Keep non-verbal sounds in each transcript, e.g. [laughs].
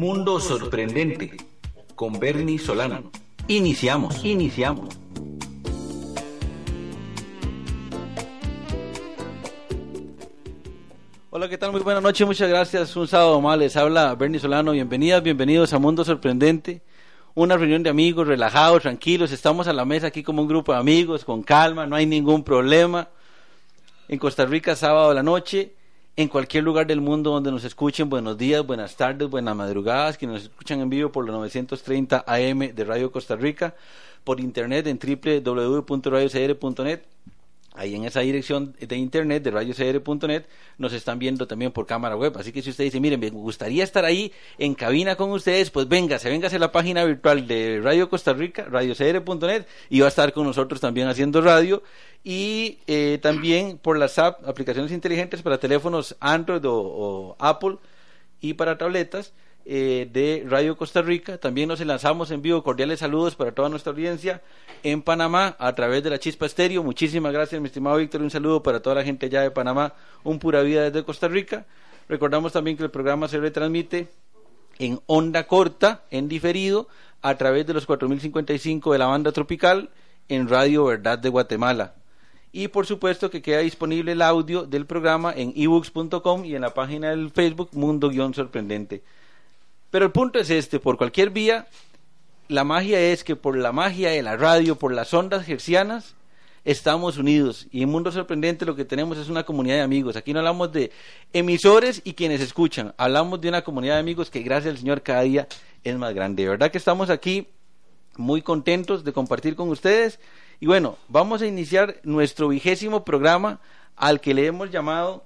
Mundo sorprendente con Bernie Solano. Iniciamos, iniciamos. Hola, ¿qué tal? Muy buenas noches, muchas gracias. Un sábado más les habla Bernie Solano. Bienvenidas, bienvenidos a Mundo Sorprendente. Una reunión de amigos, relajados, tranquilos. Estamos a la mesa aquí como un grupo de amigos, con calma, no hay ningún problema. En Costa Rica, sábado a la noche en cualquier lugar del mundo donde nos escuchen. Buenos días, buenas tardes, buenas madrugadas, que nos escuchan en vivo por los 930 AM de Radio Costa Rica, por internet en www.radiocr.net ahí en esa dirección de internet de radiocr.net nos están viendo también por cámara web. Así que si usted dice, miren, me gustaría estar ahí en cabina con ustedes, pues véngase, véngase a la página virtual de Radio Costa Rica, radiocr.net, y va a estar con nosotros también haciendo radio. Y eh, también por las app, aplicaciones inteligentes para teléfonos Android o Apple y para tabletas eh, de Radio Costa Rica. También nos lanzamos en vivo. Cordiales saludos para toda nuestra audiencia en Panamá a través de la Chispa Estéreo. Muchísimas gracias, mi estimado Víctor. Un saludo para toda la gente ya de Panamá. Un pura vida desde Costa Rica. Recordamos también que el programa se retransmite en onda corta, en diferido, a través de los 4055 de la banda tropical en Radio Verdad de Guatemala. Y por supuesto que queda disponible el audio del programa en ebooks.com y en la página del Facebook Mundo-Sorprendente. Pero el punto es este, por cualquier vía, la magia es que por la magia de la radio, por las ondas gercianas, estamos unidos. Y en Mundo Sorprendente lo que tenemos es una comunidad de amigos. Aquí no hablamos de emisores y quienes escuchan, hablamos de una comunidad de amigos que gracias al Señor cada día es más grande. De verdad que estamos aquí muy contentos de compartir con ustedes. Y bueno, vamos a iniciar nuestro vigésimo programa al que le hemos llamado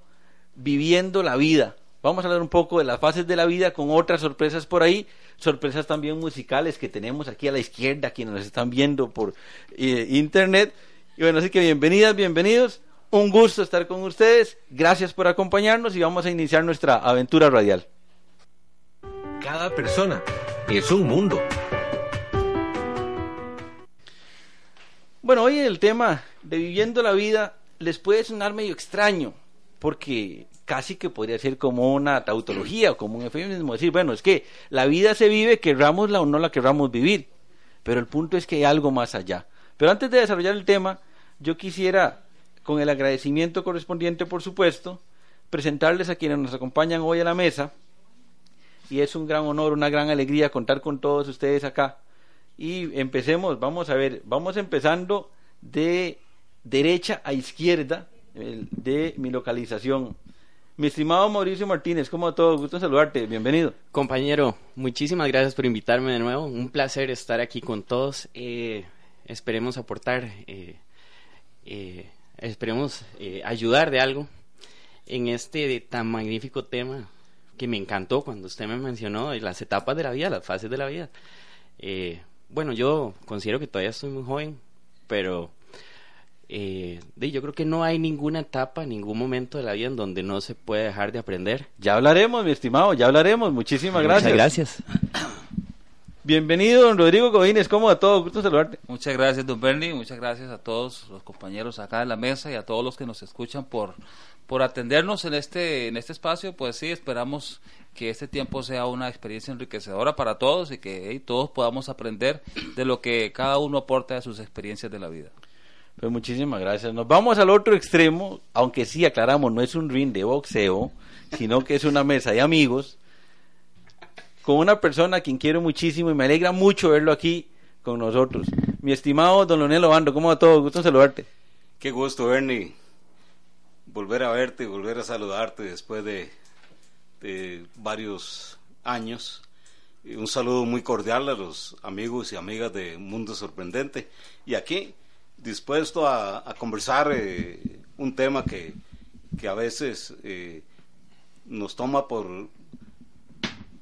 Viviendo la Vida. Vamos a hablar un poco de las fases de la vida con otras sorpresas por ahí, sorpresas también musicales que tenemos aquí a la izquierda, quienes nos están viendo por eh, internet. Y bueno, así que bienvenidas, bienvenidos. Un gusto estar con ustedes. Gracias por acompañarnos y vamos a iniciar nuestra aventura radial. Cada persona es un mundo. Bueno, hoy el tema de viviendo la vida les puede sonar medio extraño, porque casi que podría ser como una tautología o como un eufemismo, decir, bueno, es que la vida se vive, querrámosla o no la querramos vivir, pero el punto es que hay algo más allá. Pero antes de desarrollar el tema, yo quisiera, con el agradecimiento correspondiente, por supuesto, presentarles a quienes nos acompañan hoy a la mesa, y es un gran honor, una gran alegría contar con todos ustedes acá. Y empecemos, vamos a ver, vamos empezando de derecha a izquierda de mi localización. Mi estimado Mauricio Martínez, ¿cómo todo? Gusto saludarte, bienvenido. Compañero, muchísimas gracias por invitarme de nuevo. Un placer estar aquí con todos. Eh, esperemos aportar, eh, eh, esperemos ayudar de algo en este tan magnífico tema que me encantó cuando usted me mencionó las etapas de la vida, las fases de la vida. Bueno, yo considero que todavía estoy muy joven, pero eh, yo creo que no hay ninguna etapa, ningún momento de la vida en donde no se puede dejar de aprender. Ya hablaremos, mi estimado, ya hablaremos. Muchísimas gracias. Muchas gracias. Bienvenido, don Rodrigo Godínez, ¿cómo a todos? Gusto saludarte. Muchas gracias, don Bernie, muchas gracias a todos los compañeros acá en la mesa y a todos los que nos escuchan por, por atendernos en este, en este espacio. Pues sí, esperamos que este tiempo sea una experiencia enriquecedora para todos y que todos podamos aprender de lo que cada uno aporta de sus experiencias de la vida. Pues muchísimas gracias. Nos vamos al otro extremo, aunque sí aclaramos, no es un ring de boxeo, sino que es una mesa de amigos. Con una persona a quien quiero muchísimo y me alegra mucho verlo aquí con nosotros. Mi estimado don Leonel Obando, ¿cómo va todo? Gusto en saludarte. Qué gusto, Bernie, volver a verte volver a saludarte después de, varios años. Un saludo muy cordial a los amigos y amigas de Mundo Sorprendente. Y aquí, dispuesto a, a conversar eh, un tema que, que a veces eh, nos toma por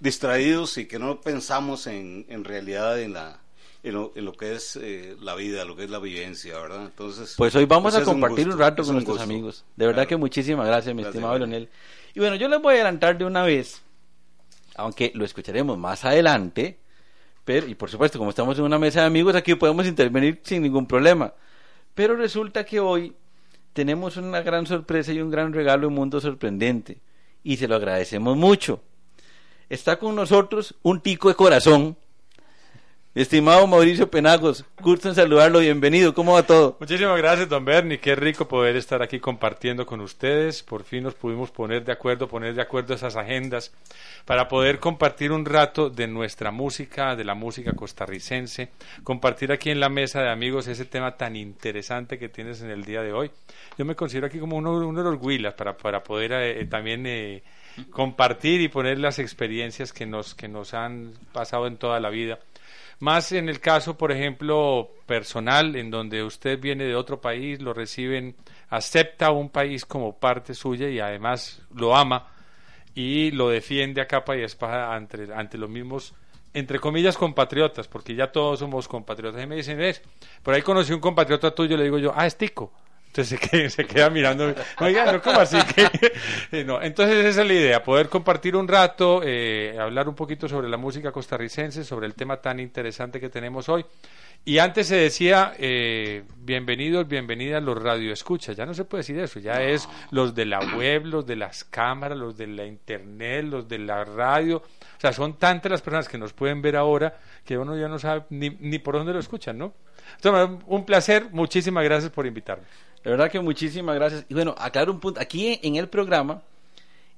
distraídos y que no pensamos en, en realidad en la en lo, en lo que es eh, la vida, lo que es la vivencia, ¿verdad? Entonces, Pues hoy vamos pues a un compartir un, rato con un nuestros gusto. amigos. De verdad Claro. que muchísimas gracias, mi Gracias, estimado Leonel. Leonel. Y bueno, yo les voy a adelantar de una vez, aunque lo escucharemos más adelante, pero, y por supuesto, como estamos en una mesa de amigos, aquí podemos intervenir sin ningún problema. Pero resulta que hoy tenemos una gran sorpresa y un gran regalo en Mundo Sorprendente. Y se lo agradecemos mucho. Está con nosotros un tico de corazón. Estimado Mauricio Penagos, gusto en saludarlo, bienvenido, ¿cómo va todo? Muchísimas gracias, don Bernie. Qué rico poder estar aquí compartiendo con ustedes. Por fin nos pudimos poner de acuerdo, poner de acuerdo esas agendas para poder compartir un rato de nuestra música, de la música costarricense, compartir aquí en la mesa de amigos ese tema tan interesante que tienes en el día de hoy. Yo me considero aquí como uno, de los huilas para, para poder eh, también eh, compartir y poner las experiencias que nos, que nos han pasado en toda la vida. Más en el caso, por ejemplo, personal, en donde usted viene de otro país, lo reciben, acepta un país como parte suya y además lo ama y lo defiende a capa y espada ante, ante los mismos, entre comillas, compatriotas, porque ya todos somos compatriotas. Y me dicen, ves, por ahí conocí un compatriota tuyo, le digo yo, ah, es Tico. Entonces se queda, [laughs] se queda mirando, oiga, no, ¿cómo así? que [laughs] Eh, no, entonces esa es la idea, poder compartir un rato, eh, hablar un poquito sobre la música costarricense, sobre el tema tan interesante que tenemos hoy. Y antes se decía, eh, bienvenidos, bienvenidas los radioescuchas, ya no se puede decir eso, ya es los de la web, los de las cámaras, los de la internet, los de la radio, o sea, son tantas las personas que nos pueden ver ahora que uno ya no sabe ni, ni por dónde lo escuchan, ¿no? Entonces, un placer, muchísimas gracias por invitarme. De verdad que muchísimas gracias. Y bueno, aclaro un punto. Aquí en el programa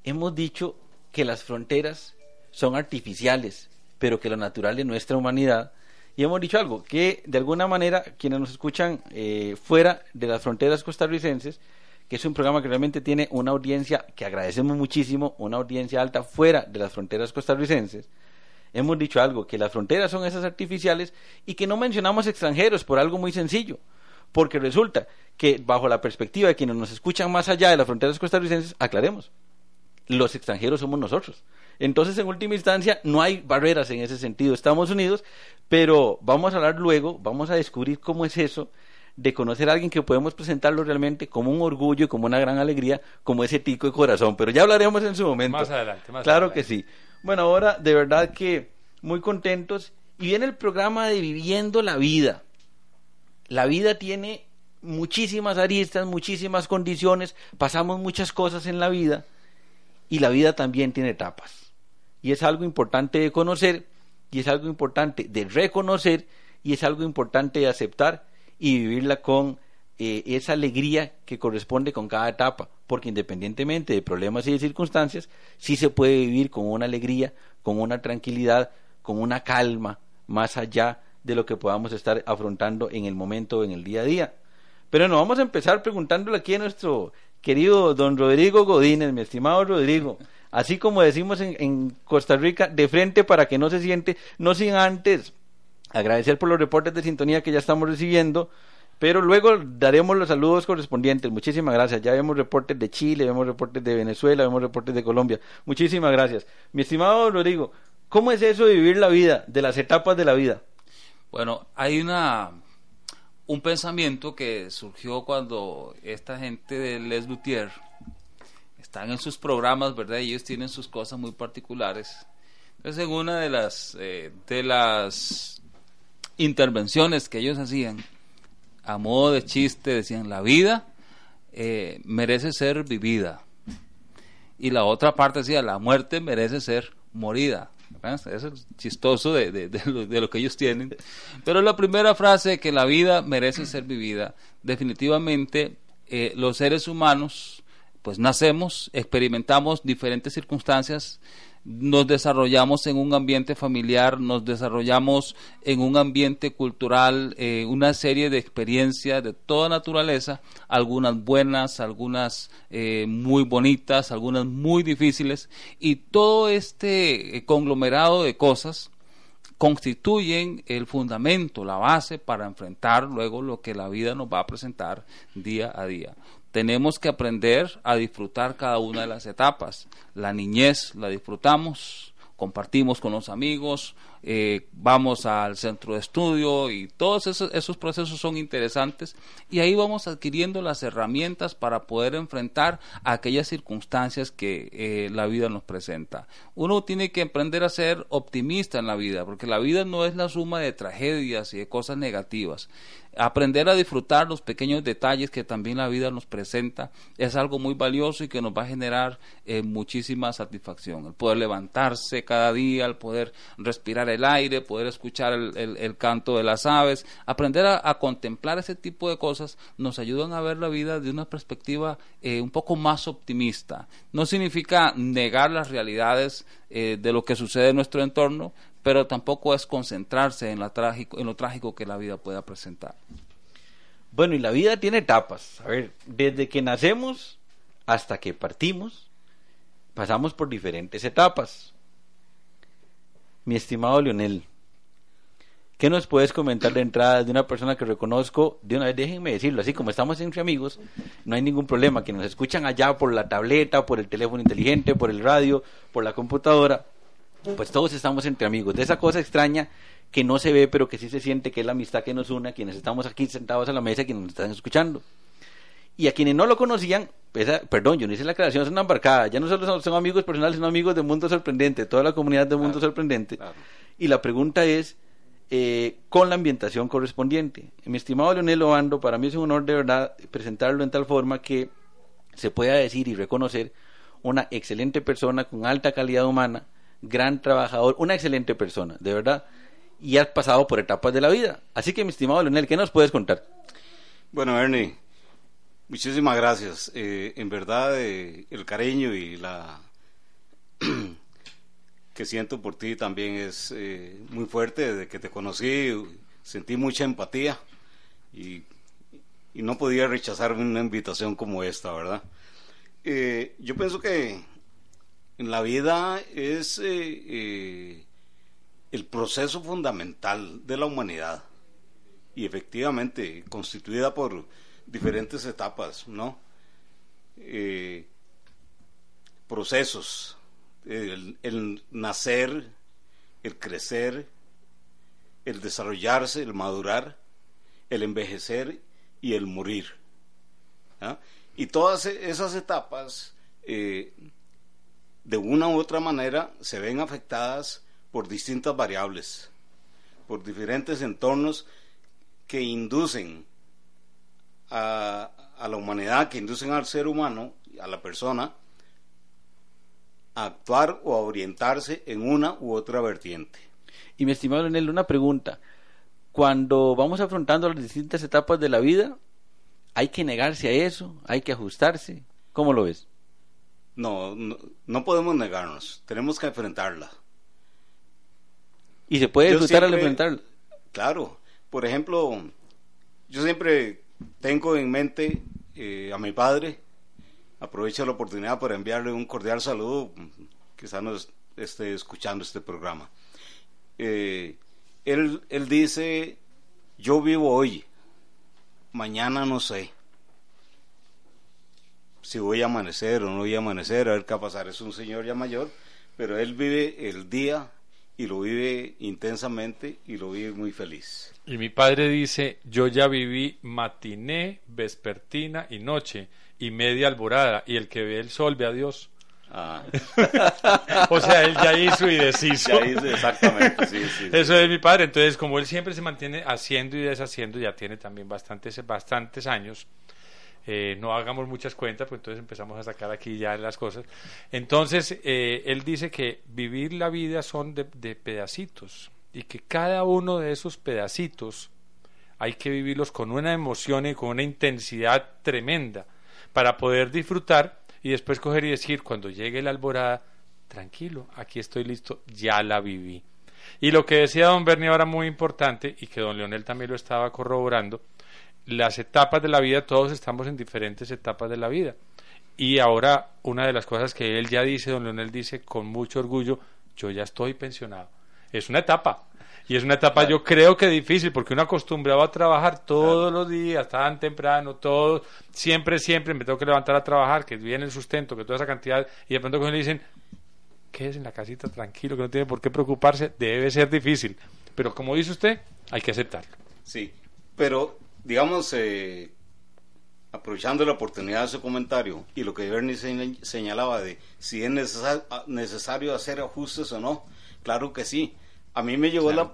hemos dicho que las fronteras son artificiales, pero que lo natural de nuestra humanidad. Y hemos dicho algo, que de alguna manera quienes nos escuchan eh, fuera de las fronteras costarricenses, que es un programa que realmente tiene una audiencia que agradecemos muchísimo, una audiencia alta fuera de las fronteras costarricenses, hemos dicho algo, que las fronteras son esas artificiales y que no mencionamos extranjeros por algo muy sencillo. Porque resulta que bajo la perspectiva de quienes nos escuchan más allá de las fronteras costarricenses, aclaremos, los extranjeros somos nosotros. Entonces, en última instancia, no hay barreras en ese sentido. Estamos unidos, pero vamos a hablar luego, vamos a descubrir cómo es eso de conocer a alguien que podemos presentarlo realmente como un orgullo y como una gran alegría, como ese tico de corazón. Pero ya hablaremos en su momento. Más adelante, más Claro adelante. que sí. Bueno, ahora de verdad que muy contentos. Y viene el programa de Viviendo la Vida. La vida tiene muchísimas aristas, muchísimas condiciones, pasamos muchas cosas en la vida y la vida también tiene etapas. Y es algo importante de conocer y es algo importante de reconocer y es algo importante de aceptar y vivirla con eh, esa alegría que corresponde con cada etapa, porque independientemente de problemas y de circunstancias, sí se puede vivir con una alegría, con una tranquilidad, con una calma, más allá de lo que podamos estar afrontando en el momento, en el día a día. Pero no, vamos a empezar preguntándole aquí a nuestro querido don Rodrigo Godínez, mi estimado Rodrigo. Así como decimos en, en Costa Rica, de frente para que no se siente, no sin antes agradecer por los reportes de sintonía que ya estamos recibiendo, pero luego daremos los saludos correspondientes. Muchísimas gracias. Ya vemos reportes de Chile, vemos reportes de Venezuela, vemos reportes de Colombia. Muchísimas gracias. Mi estimado Rodrigo, ¿cómo es eso de vivir la vida, de las etapas de la vida? Bueno, hay una un pensamiento que surgió cuando esta gente de Les Luthier están en sus programas, ¿verdad? Ellos tienen sus cosas muy particulares. Entonces, en una de las eh, de las intervenciones que ellos hacían, a modo de chiste, decían la vida eh, merece ser vivida y la otra parte decía la muerte merece ser morida. ¿Verdad? Eso es chistoso de, de- de lo, de lo que ellos tienen. Pero la primera frase, que la vida merece ser vivida, definitivamente eh, los seres humanos, pues nacemos, experimentamos diferentes circunstancias nos desarrollamos en un ambiente familiar, nos desarrollamos en un ambiente cultural, eh, una serie de experiencias de toda naturaleza, algunas buenas, algunas eh, muy bonitas, algunas muy difíciles, y todo este eh, conglomerado de cosas constituyen el fundamento, la base para enfrentar luego lo que la vida nos va a presentar día a día tenemos que aprender a disfrutar cada una de las etapas. La niñez la disfrutamos, compartimos con los amigos, eh, vamos al centro de estudio y todos esos, procesos son interesantes y ahí vamos adquiriendo las herramientas para poder enfrentar aquellas circunstancias que eh, la vida nos presenta. Uno tiene que aprender a ser optimista en la vida porque la vida no es la suma de tragedias y de cosas negativas aprender a disfrutar los pequeños detalles que también la vida nos presenta es algo muy valioso y que nos va a generar eh, muchísima satisfacción. El poder levantarse cada día, el poder respirar el aire, poder escuchar el, canto de las aves, aprender a, contemplar ese tipo de cosas nos ayudan a ver la vida de una perspectiva eh, un poco más optimista. No significa negar las realidades eh, de lo que sucede en nuestro entorno, pero tampoco es concentrarse en, trágico, en lo trágico que la vida pueda presentar. Bueno, y la vida tiene etapas. A ver, desde que nacemos hasta que partimos, pasamos por diferentes etapas. Mi estimado Leonel, ¿qué nos puedes comentar de entrada de una persona que reconozco? De una vez, déjenme decirlo, así como estamos entre amigos, no hay ningún problema, que nos escuchan allá por la tableta, por el teléfono inteligente, por el radio, por la computadora pues todos estamos entre amigos. De esa cosa extraña que no se ve, pero que sí se siente que es la amistad que nos une, quienes estamos aquí sentados a la mesa, quienes nos están escuchando. Y a quienes no lo conocían, perdón, yo no hice la aclaración, es una embarcada. Ya no solo son, amigos personales, sino amigos de Mundo Sorprendente, toda la comunidad de Mundo Sorprendente. Y la pregunta es, eh, con la ambientación correspondiente. Mi estimado Leonel Obando, para mí es un honor de verdad presentarlo en tal forma que se pueda decir y reconocer una excelente persona con alta calidad humana, gran trabajador, una excelente persona, de verdad, y has pasado por etapas de la vida. Así que, mi estimado Leonel, ¿qué nos puedes contar? Bueno, Ernie, muchísimas gracias. Eh, en verdad, eh, el cariño y la [clears throat] que siento por ti también es eh, muy fuerte. Desde que te conocí, sentí mucha empatía y, y no podía rechazar una invitación como esta, ¿verdad? yo pienso que en la vida es el proceso fundamental de la humanidad y efectivamente constituida por diferentes etapas, ¿no? Eh, procesos, el, nacer, el crecer, el desarrollarse, el madurar, el envejecer y el morir. ¿ah? Y todas esas etapas de una u otra manera se ven afectadas por distintas variables, por diferentes entornos que inducen a, la humanidad, que inducen al ser humano, a la persona, a actuar o a orientarse en una u otra vertiente. Y mi estimado Leonel, una pregunta. Cuando vamos afrontando las distintas etapas de la vida, ¿hay que negarse a eso? ¿Hay que ajustarse? ¿Cómo lo ves? No, no, podemos negarnos, tenemos que enfrentarla. ¿Y se puede disfrutar al enfrentarla? Claro, por ejemplo, yo siempre tengo en mente eh, a mi padre, aprovecho la oportunidad para enviarle un cordial saludo, quizá no esté escuchando este programa. Eh, él, él dice, yo vivo hoy, mañana no sé si voy a amanecer o no voy a amanecer, a ver qué va a pasar. Es un señor ya mayor, pero él vive el día y lo vive intensamente y lo vive muy feliz. Y mi padre dice, yo ya viví matiné, vespertina y noche y media alborada y el que ve el sol ve a Dios. Ah. [laughs] o sea, él ya hizo y deshizo. Ya hizo, exactamente, sí, sí, Eso es mi padre. Entonces, como él siempre se mantiene haciendo y deshaciendo, ya tiene también bastantes, bastantes años, eh, no hagamos muchas cuentas, pues entonces empezamos a sacar aquí ya las cosas. Entonces, eh, él dice que vivir la vida son de, pedacitos y que cada uno de esos pedacitos hay que vivirlos con una emoción y con una intensidad tremenda para poder disfrutar y después coger y decir, cuando llegue la alborada, tranquilo, aquí estoy listo, ya la viví. Y lo que decía don Bernie ahora muy importante, y que don Leonel también lo estaba corroborando, las etapas de la vida, todos estamos en diferentes etapas de la vida. Y ahora una de las cosas que él ya dice, don Leonel dice con mucho orgullo, yo ya estoy pensionado. Es una etapa. Y es una etapa yo creo que difícil porque uno acostumbrado a trabajar todos los días, tan temprano, todo, siempre, siempre me tengo que levantar a trabajar, que viene el sustento, que toda esa cantidad, y de pronto cuando le dicen, quédese en la casita tranquilo, que no tiene por qué preocuparse, debe ser difícil. Pero como dice usted, hay que aceptarlo. Sí, pero digamos, eh, aprovechando la oportunidad de su comentario y lo que Bernie señalaba de si es necesario hacer ajustes o no, claro que sí a mí me llegó la,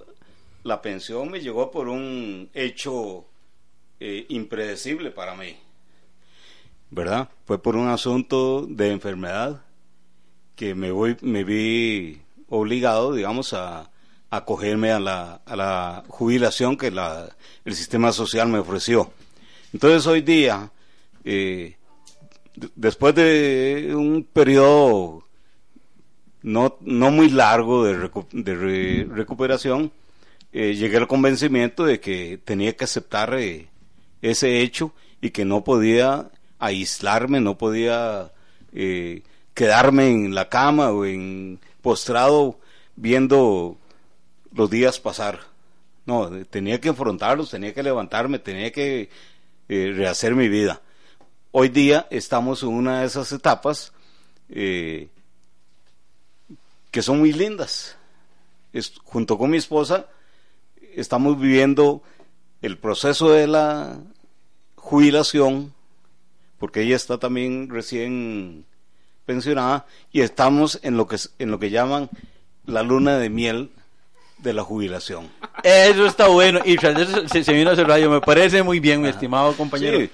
la, pensión, me llegó por un hecho eh, impredecible para mí. ¿Verdad? Fue por un asunto de enfermedad que me, voy, me vi obligado, digamos, a acogerme a la, a la jubilación que la, el sistema social me ofreció. Entonces hoy día, eh, después de un periodo no, no muy largo de, recuperación, eh, llegué al convencimiento de que tenía que aceptar eh, ese hecho y que no podía aislarme, no podía quedarme en la cama o en postrado viendo los días pasar. No, tenía que enfrentarlos, tenía que levantarme, tenía que rehacer mi vida. Hoy día estamos en una de esas etapas que son muy lindas. junto con mi esposa estamos viviendo el proceso de la jubilación, porque ella está también recién pensionada, y estamos en lo que, en lo que llaman la luna de miel de la jubilación. Eso está bueno. Y se, se vino a hacer radio. Me parece muy bien, mi estimado compañero.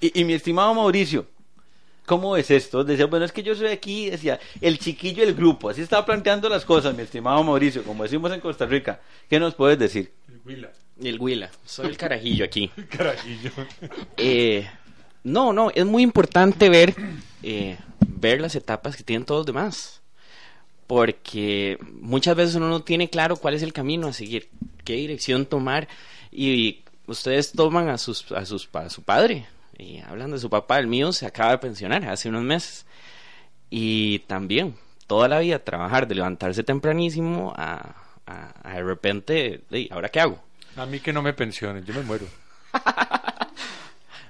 y, mi estimado Mauricio, ¿cómo es esto? Decía, bueno, es que yo soy aquí, decía, el chiquillo del grupo. Así estaba planteando las cosas, mi estimado Mauricio, como decimos en Costa Rica. ¿Qué nos puedes decir? El Huila. El Huila. Soy el carajillo aquí. [laughs] El carajillo. Eh, no, no, es muy importante ver, eh, ver las etapas que tienen todos los demás. Porque muchas veces uno no tiene claro cuál es el camino a seguir, qué dirección tomar. Y ustedes toman a, sus, a, sus, a su padre, y hablando de su papá, el mío se acaba de pensionar hace unos meses. Y también, toda la vida trabajar, de levantarse tempranísimo a, a, de repente, ¿ahora qué hago? A mí que no me pensionen, yo me muero. [laughs]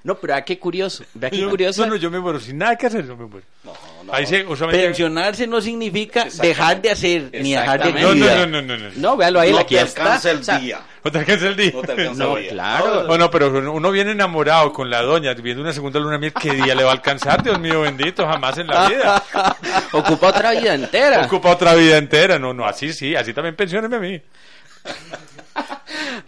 no, pero vea qué curioso, vea qué curioso. No, no, yo me muero, sin nada que hacer, yo me muero. No, no. Pensionarse no significa dejar de hacer, ni dejar de no, no, no, no, no, no. véalo ahí, aquí está. el día. ¿No te alcanza el día? No, claro. Bueno, pero uno viene enamorado con la doña, viendo una segunda luna miel, ¿qué día le va a alcanzar? Dios mío bendito, jamás en la vida. [laughs] Ocupa otra vida entera. Ocupa otra vida entera. No, no, así sí, así también pensionenme a mí. [laughs]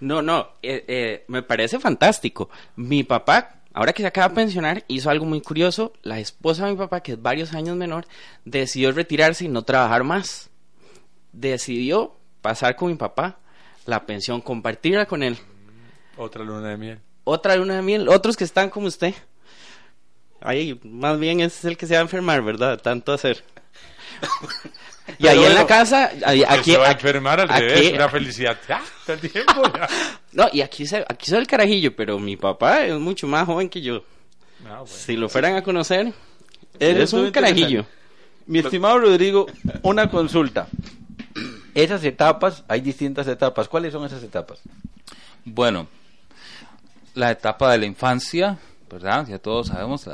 No, no, eh, eh, me parece fantástico. Mi papá, ahora que se acaba de pensionar, hizo algo muy curioso. La esposa de mi papá, que es varios años menor, decidió retirarse y no trabajar más. Decidió pasar con mi papá la pensión, compartirla con él. Otra luna de miel. Otra luna de miel, otros que están como usted. Ahí, más bien ese es el que se va a enfermar, ¿verdad? Tanto hacer. Y ahí en la casa, aquí, se va a enfermar al revés, una felicidad. [laughs] ¡Ah! el tiempo No, y aquí, aquí soy el carajillo, pero mi papá es mucho más joven que yo. Ah, si lo fueran a conocer, es un carajillo. Mi estimado Rodrigo, una consulta esas etapas, hay distintas etapas. ¿Cuáles son esas etapas? Bueno, la etapa de la infancia, ¿verdad? Ya todos sabemos,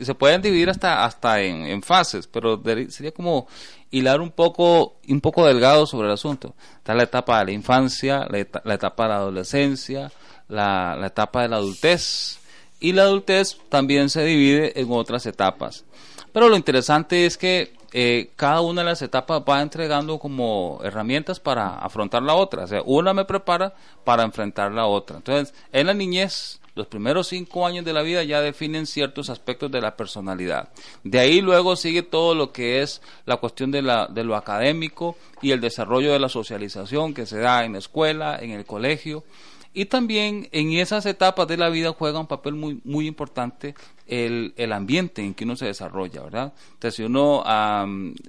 se pueden dividir hasta, hasta en, fases, pero sería como hilar un poco, un poco delgado sobre el asunto. Está la etapa de la infancia, la, etapa de la adolescencia, la, la etapa de la adultez, y la adultez también se divide en otras etapas. Pero lo interesante es que eh, cada una de las etapas va entregando como herramientas para afrontar la otra. O sea, una me prepara para enfrentar la otra. Entonces, en la niñez, los primeros cinco años de la vida ya definen ciertos aspectos de la personalidad. De ahí luego sigue todo lo que es la cuestión de, la, de lo académico y el desarrollo de la socialización que se da en la escuela, en el colegio Y también en esas etapas de la vida juega un papel muy, muy importante el, el ambiente en que uno se desarrolla, ¿verdad? Entonces, si uno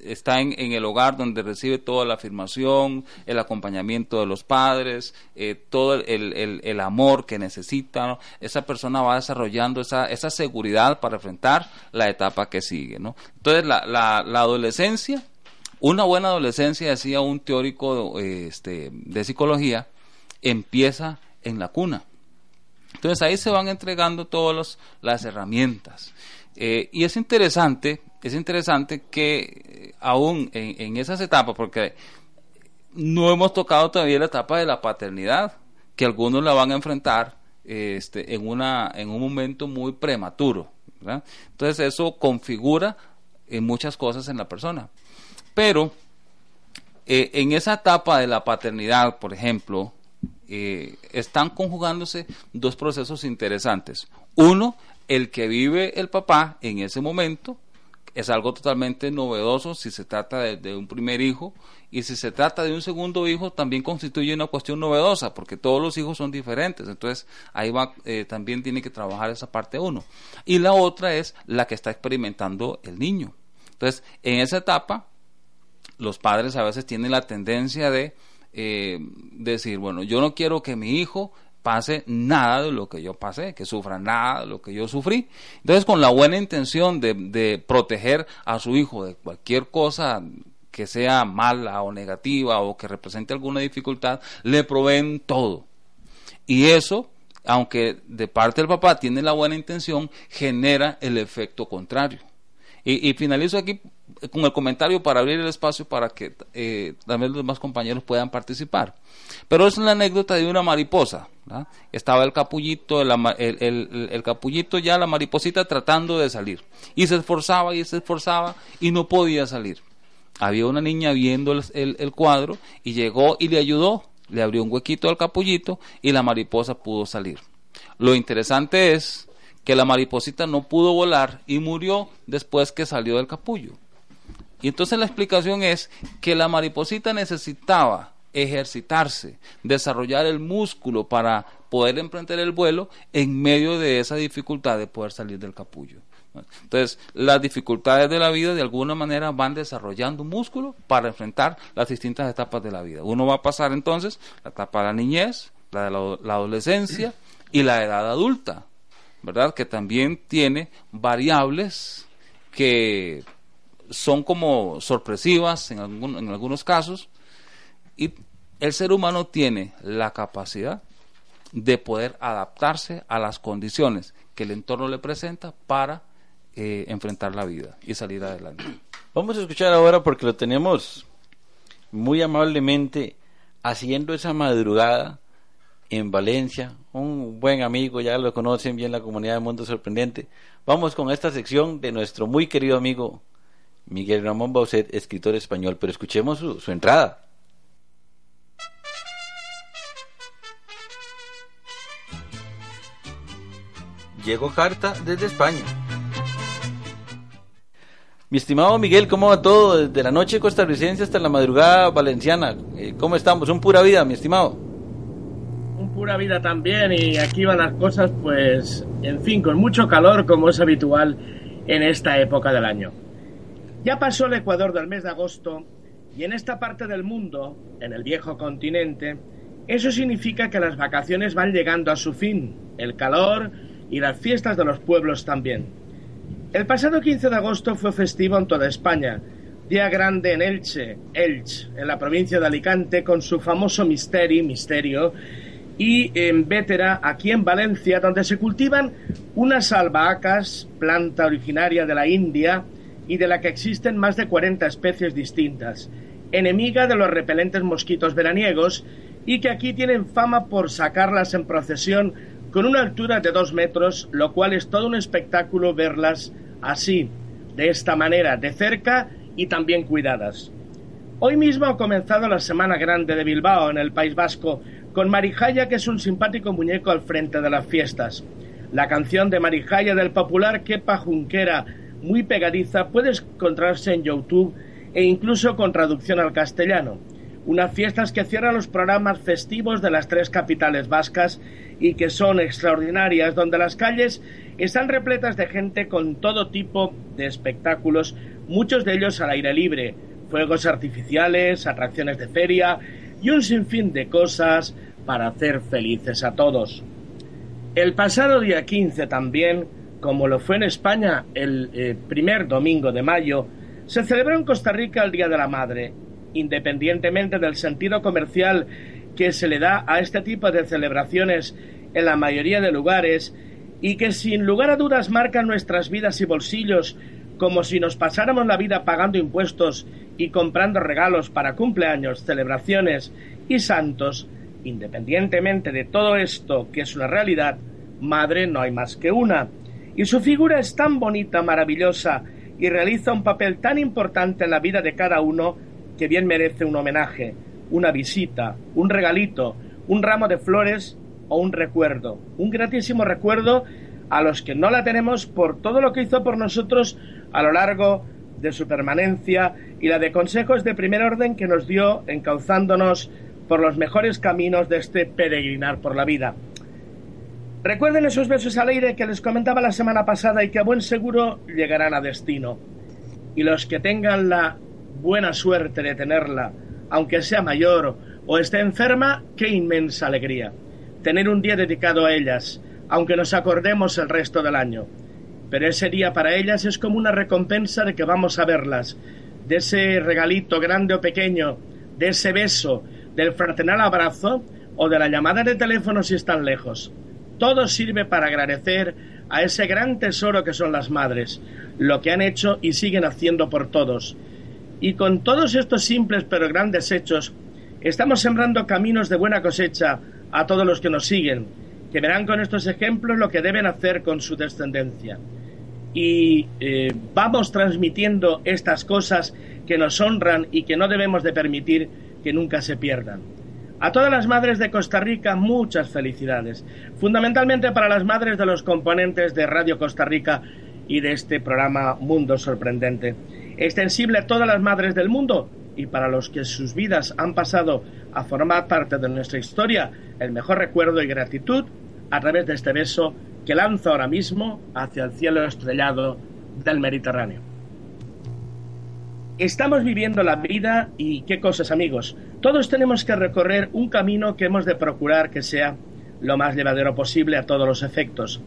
está en, el hogar donde recibe toda la afirmación, el acompañamiento de los padres, eh, todo el, el, el, amor que necesita, esa persona va desarrollando esa, esa seguridad para enfrentar la etapa que sigue, ¿no? Entonces, la, la, la adolescencia, una buena adolescencia, decía un teórico este, de psicología, empieza en la cuna. Entonces ahí se van entregando todas las herramientas. Eh, y es interesante, es interesante que eh, aún en, esas etapas, porque no hemos tocado todavía la etapa de la paternidad, que algunos la van a enfrentar este, en, una, en un momento muy prematuro. Entonces eso configura en muchas cosas en la persona. Pero eh, en esa etapa de la paternidad, por ejemplo, eh, están conjugándose dos procesos interesantes. Uno, el que vive el papá en ese momento, es algo totalmente novedoso si se trata de, un primer hijo y si se trata de un segundo hijo también constituye una cuestión novedosa porque todos los hijos son diferentes. Entonces ahí va eh, también tiene que trabajar esa parte uno. Y la otra es la que está experimentando el niño. Entonces en esa etapa los padres a veces tienen la tendencia de eh, decir, bueno, yo no quiero que mi hijo pase nada de lo que yo pasé, que sufra nada de lo que yo sufrí. Entonces, con la buena intención de, proteger a su hijo de cualquier cosa que sea mala o negativa o que represente alguna dificultad, le proveen todo. Y eso, aunque de parte del papá tiene la buena intención, genera el efecto contrario. Y finalizo aquí con el comentario para abrir el espacio para que eh, también los demás compañeros puedan participar. Pero es una anécdota de una mariposa. Estaba el capullito, el, el, el, capullito ya, la mariposita tratando de salir. Y se esforzaba y se esforzaba y no podía salir. Había una niña viendo el, cuadro y llegó y le ayudó. Le abrió un huequito al capullito y la mariposa pudo salir. Lo interesante es que la mariposita no pudo volar y murió después que salió del capullo. Y entonces la explicación es que la mariposita necesitaba ejercitarse, desarrollar el músculo para poder emprender el vuelo en medio de esa dificultad de poder salir del capullo. Entonces, las dificultades de la vida de alguna manera van desarrollando músculo para enfrentar las distintas etapas de la vida. Uno va a pasar entonces la etapa de la niñez, la de la, adolescencia y la edad adulta, ¿verdad? Que también tiene variables que son como sorpresivas en, en algunos casos y el ser humano tiene la capacidad de poder adaptarse a las condiciones que el entorno le presenta para eh, enfrentar la vida y salir adelante. Vamos a escuchar ahora porque lo tenemos muy amablemente haciendo esa madrugada en Valencia, un buen amigo, ya lo conocen bien la comunidad de Mundo Sorprendente. Vamos con esta sección de nuestro muy querido amigo Miguel Ramón Bauset, escritor español, pero escuchemos su, su entrada. Llegó carta desde España. Mi estimado Miguel, ¿cómo va todo? Desde la noche costarricense hasta la madrugada valenciana. Eh, ¿Cómo estamos? Un pura vida, mi estimado. Un pura vida también y aquí van las cosas, pues, en fin, con mucho calor como es habitual en esta época del año. Ya pasó el Ecuador del mes de agosto y en esta parte del mundo, en el viejo continente, eso significa que las vacaciones van llegando a su fin, el calor y las fiestas de los pueblos también. El pasado 15 de agosto fue festivo en toda España, día grande en Elche, Elche, en la provincia de Alicante, con su famoso misteri, misterio, y en Vétera, aquí en Valencia, donde se cultivan unas albahacas, planta originaria de la India, y de la que existen más de 40 especies distintas, enemiga de los repelentes mosquitos veraniegos y que aquí tienen fama por sacarlas en procesión con una altura de dos metros, lo cual es todo un espectáculo verlas así, de esta manera, de cerca y también cuidadas. Hoy mismo ha comenzado la Semana Grande de Bilbao, en el País Vasco, con Marijaya, que es un simpático muñeco al frente de las fiestas. La canción de Marijaya del popular Kepa Junquera muy pegadiza puede encontrarse en YouTube e incluso con traducción al castellano. unas fiestas que cierran los programas festivos de las tres capitales vascas y que son extraordinarias, donde las calles están repletas de gente con todo tipo de espectáculos, muchos de ellos al aire libre, fuegos artificiales, atracciones de feria y un sinfín de cosas para hacer felices a todos. El pasado día 15 también, como lo fue en España el eh, primer domingo de mayo, se celebró en Costa Rica el Día de la Madre, independientemente del sentido comercial que se le da a este tipo de celebraciones en la mayoría de lugares y que sin lugar a dudas marcan nuestras vidas y bolsillos como si nos pasáramos la vida pagando impuestos y comprando regalos para cumpleaños, celebraciones y santos, independientemente de todo esto que es una realidad, madre no hay más que una. Y su figura es tan bonita, maravillosa, y realiza un papel tan importante en la vida de cada uno que bien merece un homenaje, una visita, un regalito, un ramo de flores o un recuerdo, un gratísimo recuerdo a los que no la tenemos por todo lo que hizo por nosotros a lo largo de su permanencia y la de consejos de primer orden que nos dio encauzándonos por los mejores caminos de este peregrinar por la vida. Recuerden esos besos al aire que les comentaba la semana pasada y que a buen seguro llegarán a destino. Y los que tengan la buena suerte de tenerla, aunque sea mayor o esté enferma, qué inmensa alegría. Tener un día dedicado a ellas, aunque nos acordemos el resto del año. Pero ese día para ellas es como una recompensa de que vamos a verlas, de ese regalito grande o pequeño, de ese beso, del fraternal abrazo o de la llamada de teléfono si están lejos. Todo sirve para agradecer a ese gran tesoro que son las madres, lo que han hecho y siguen haciendo por todos. Y con todos estos simples pero grandes hechos, estamos sembrando caminos de buena cosecha a todos los que nos siguen, que verán con estos ejemplos lo que deben hacer con su descendencia. Y eh, vamos transmitiendo estas cosas que nos honran y que no debemos de permitir que nunca se pierdan. A todas las madres de Costa Rica, muchas felicidades. Fundamentalmente para las madres de los componentes de Radio Costa Rica y de este programa Mundo Sorprendente. Extensible a todas las madres del mundo y para los que sus vidas han pasado a formar parte de nuestra historia, el mejor recuerdo y gratitud a través de este beso que lanzo ahora mismo hacia el cielo estrellado del Mediterráneo. Estamos viviendo la vida y qué cosas amigos. Todos tenemos que recorrer un camino que hemos de procurar que sea lo más llevadero posible a todos los efectos.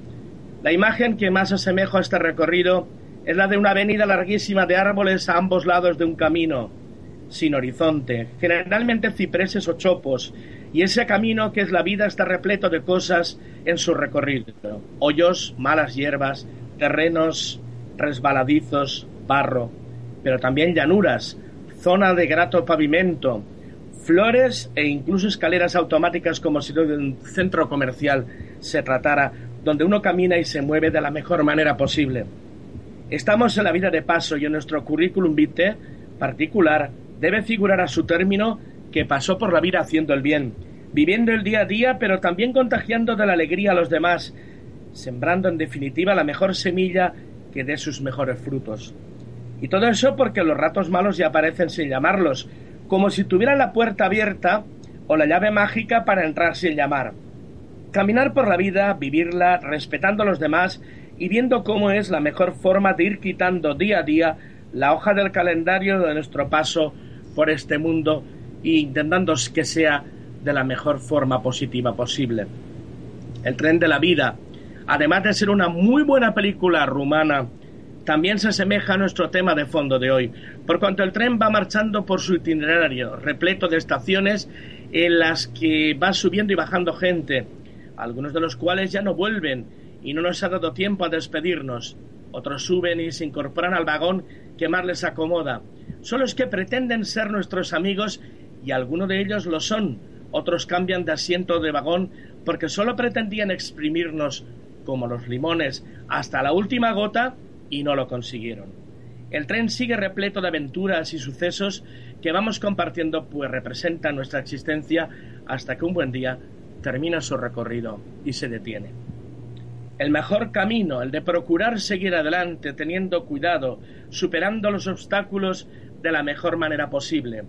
La imagen que más asemejo a este recorrido es la de una avenida larguísima de árboles a ambos lados de un camino, sin horizonte, generalmente cipreses o chopos, y ese camino que es la vida está repleto de cosas en su recorrido. Hoyos, malas hierbas, terrenos resbaladizos, barro, pero también llanuras, zona de grato pavimento, flores e incluso escaleras automáticas como si de un centro comercial se tratara, donde uno camina y se mueve de la mejor manera posible. Estamos en la vida de paso y en nuestro currículum vitae particular debe figurar a su término que pasó por la vida haciendo el bien, viviendo el día a día, pero también contagiando de la alegría a los demás, sembrando en definitiva la mejor semilla que dé sus mejores frutos. Y todo eso porque los ratos malos ya aparecen sin llamarlos, como si tuvieran la puerta abierta o la llave mágica para entrar sin llamar. Caminar por la vida, vivirla, respetando a los demás y viendo cómo es la mejor forma de ir quitando día a día la hoja del calendario de nuestro paso por este mundo e intentando que sea de la mejor forma positiva posible. El tren de la vida, además de ser una muy buena película rumana también se asemeja a nuestro tema de fondo de hoy, por cuanto el tren va marchando por su itinerario, repleto de estaciones en las que va subiendo y bajando gente, algunos de los cuales ya no vuelven y no nos ha dado tiempo a despedirnos. Otros suben y se incorporan al vagón que más les acomoda. Son los que pretenden ser nuestros amigos y algunos de ellos lo son. Otros cambian de asiento de vagón porque solo pretendían exprimirnos como los limones hasta la última gota y no lo consiguieron. El tren sigue repleto de aventuras y sucesos que vamos compartiendo pues representa nuestra existencia hasta que un buen día termina su recorrido y se detiene. El mejor camino, el de procurar seguir adelante teniendo cuidado, superando los obstáculos de la mejor manera posible.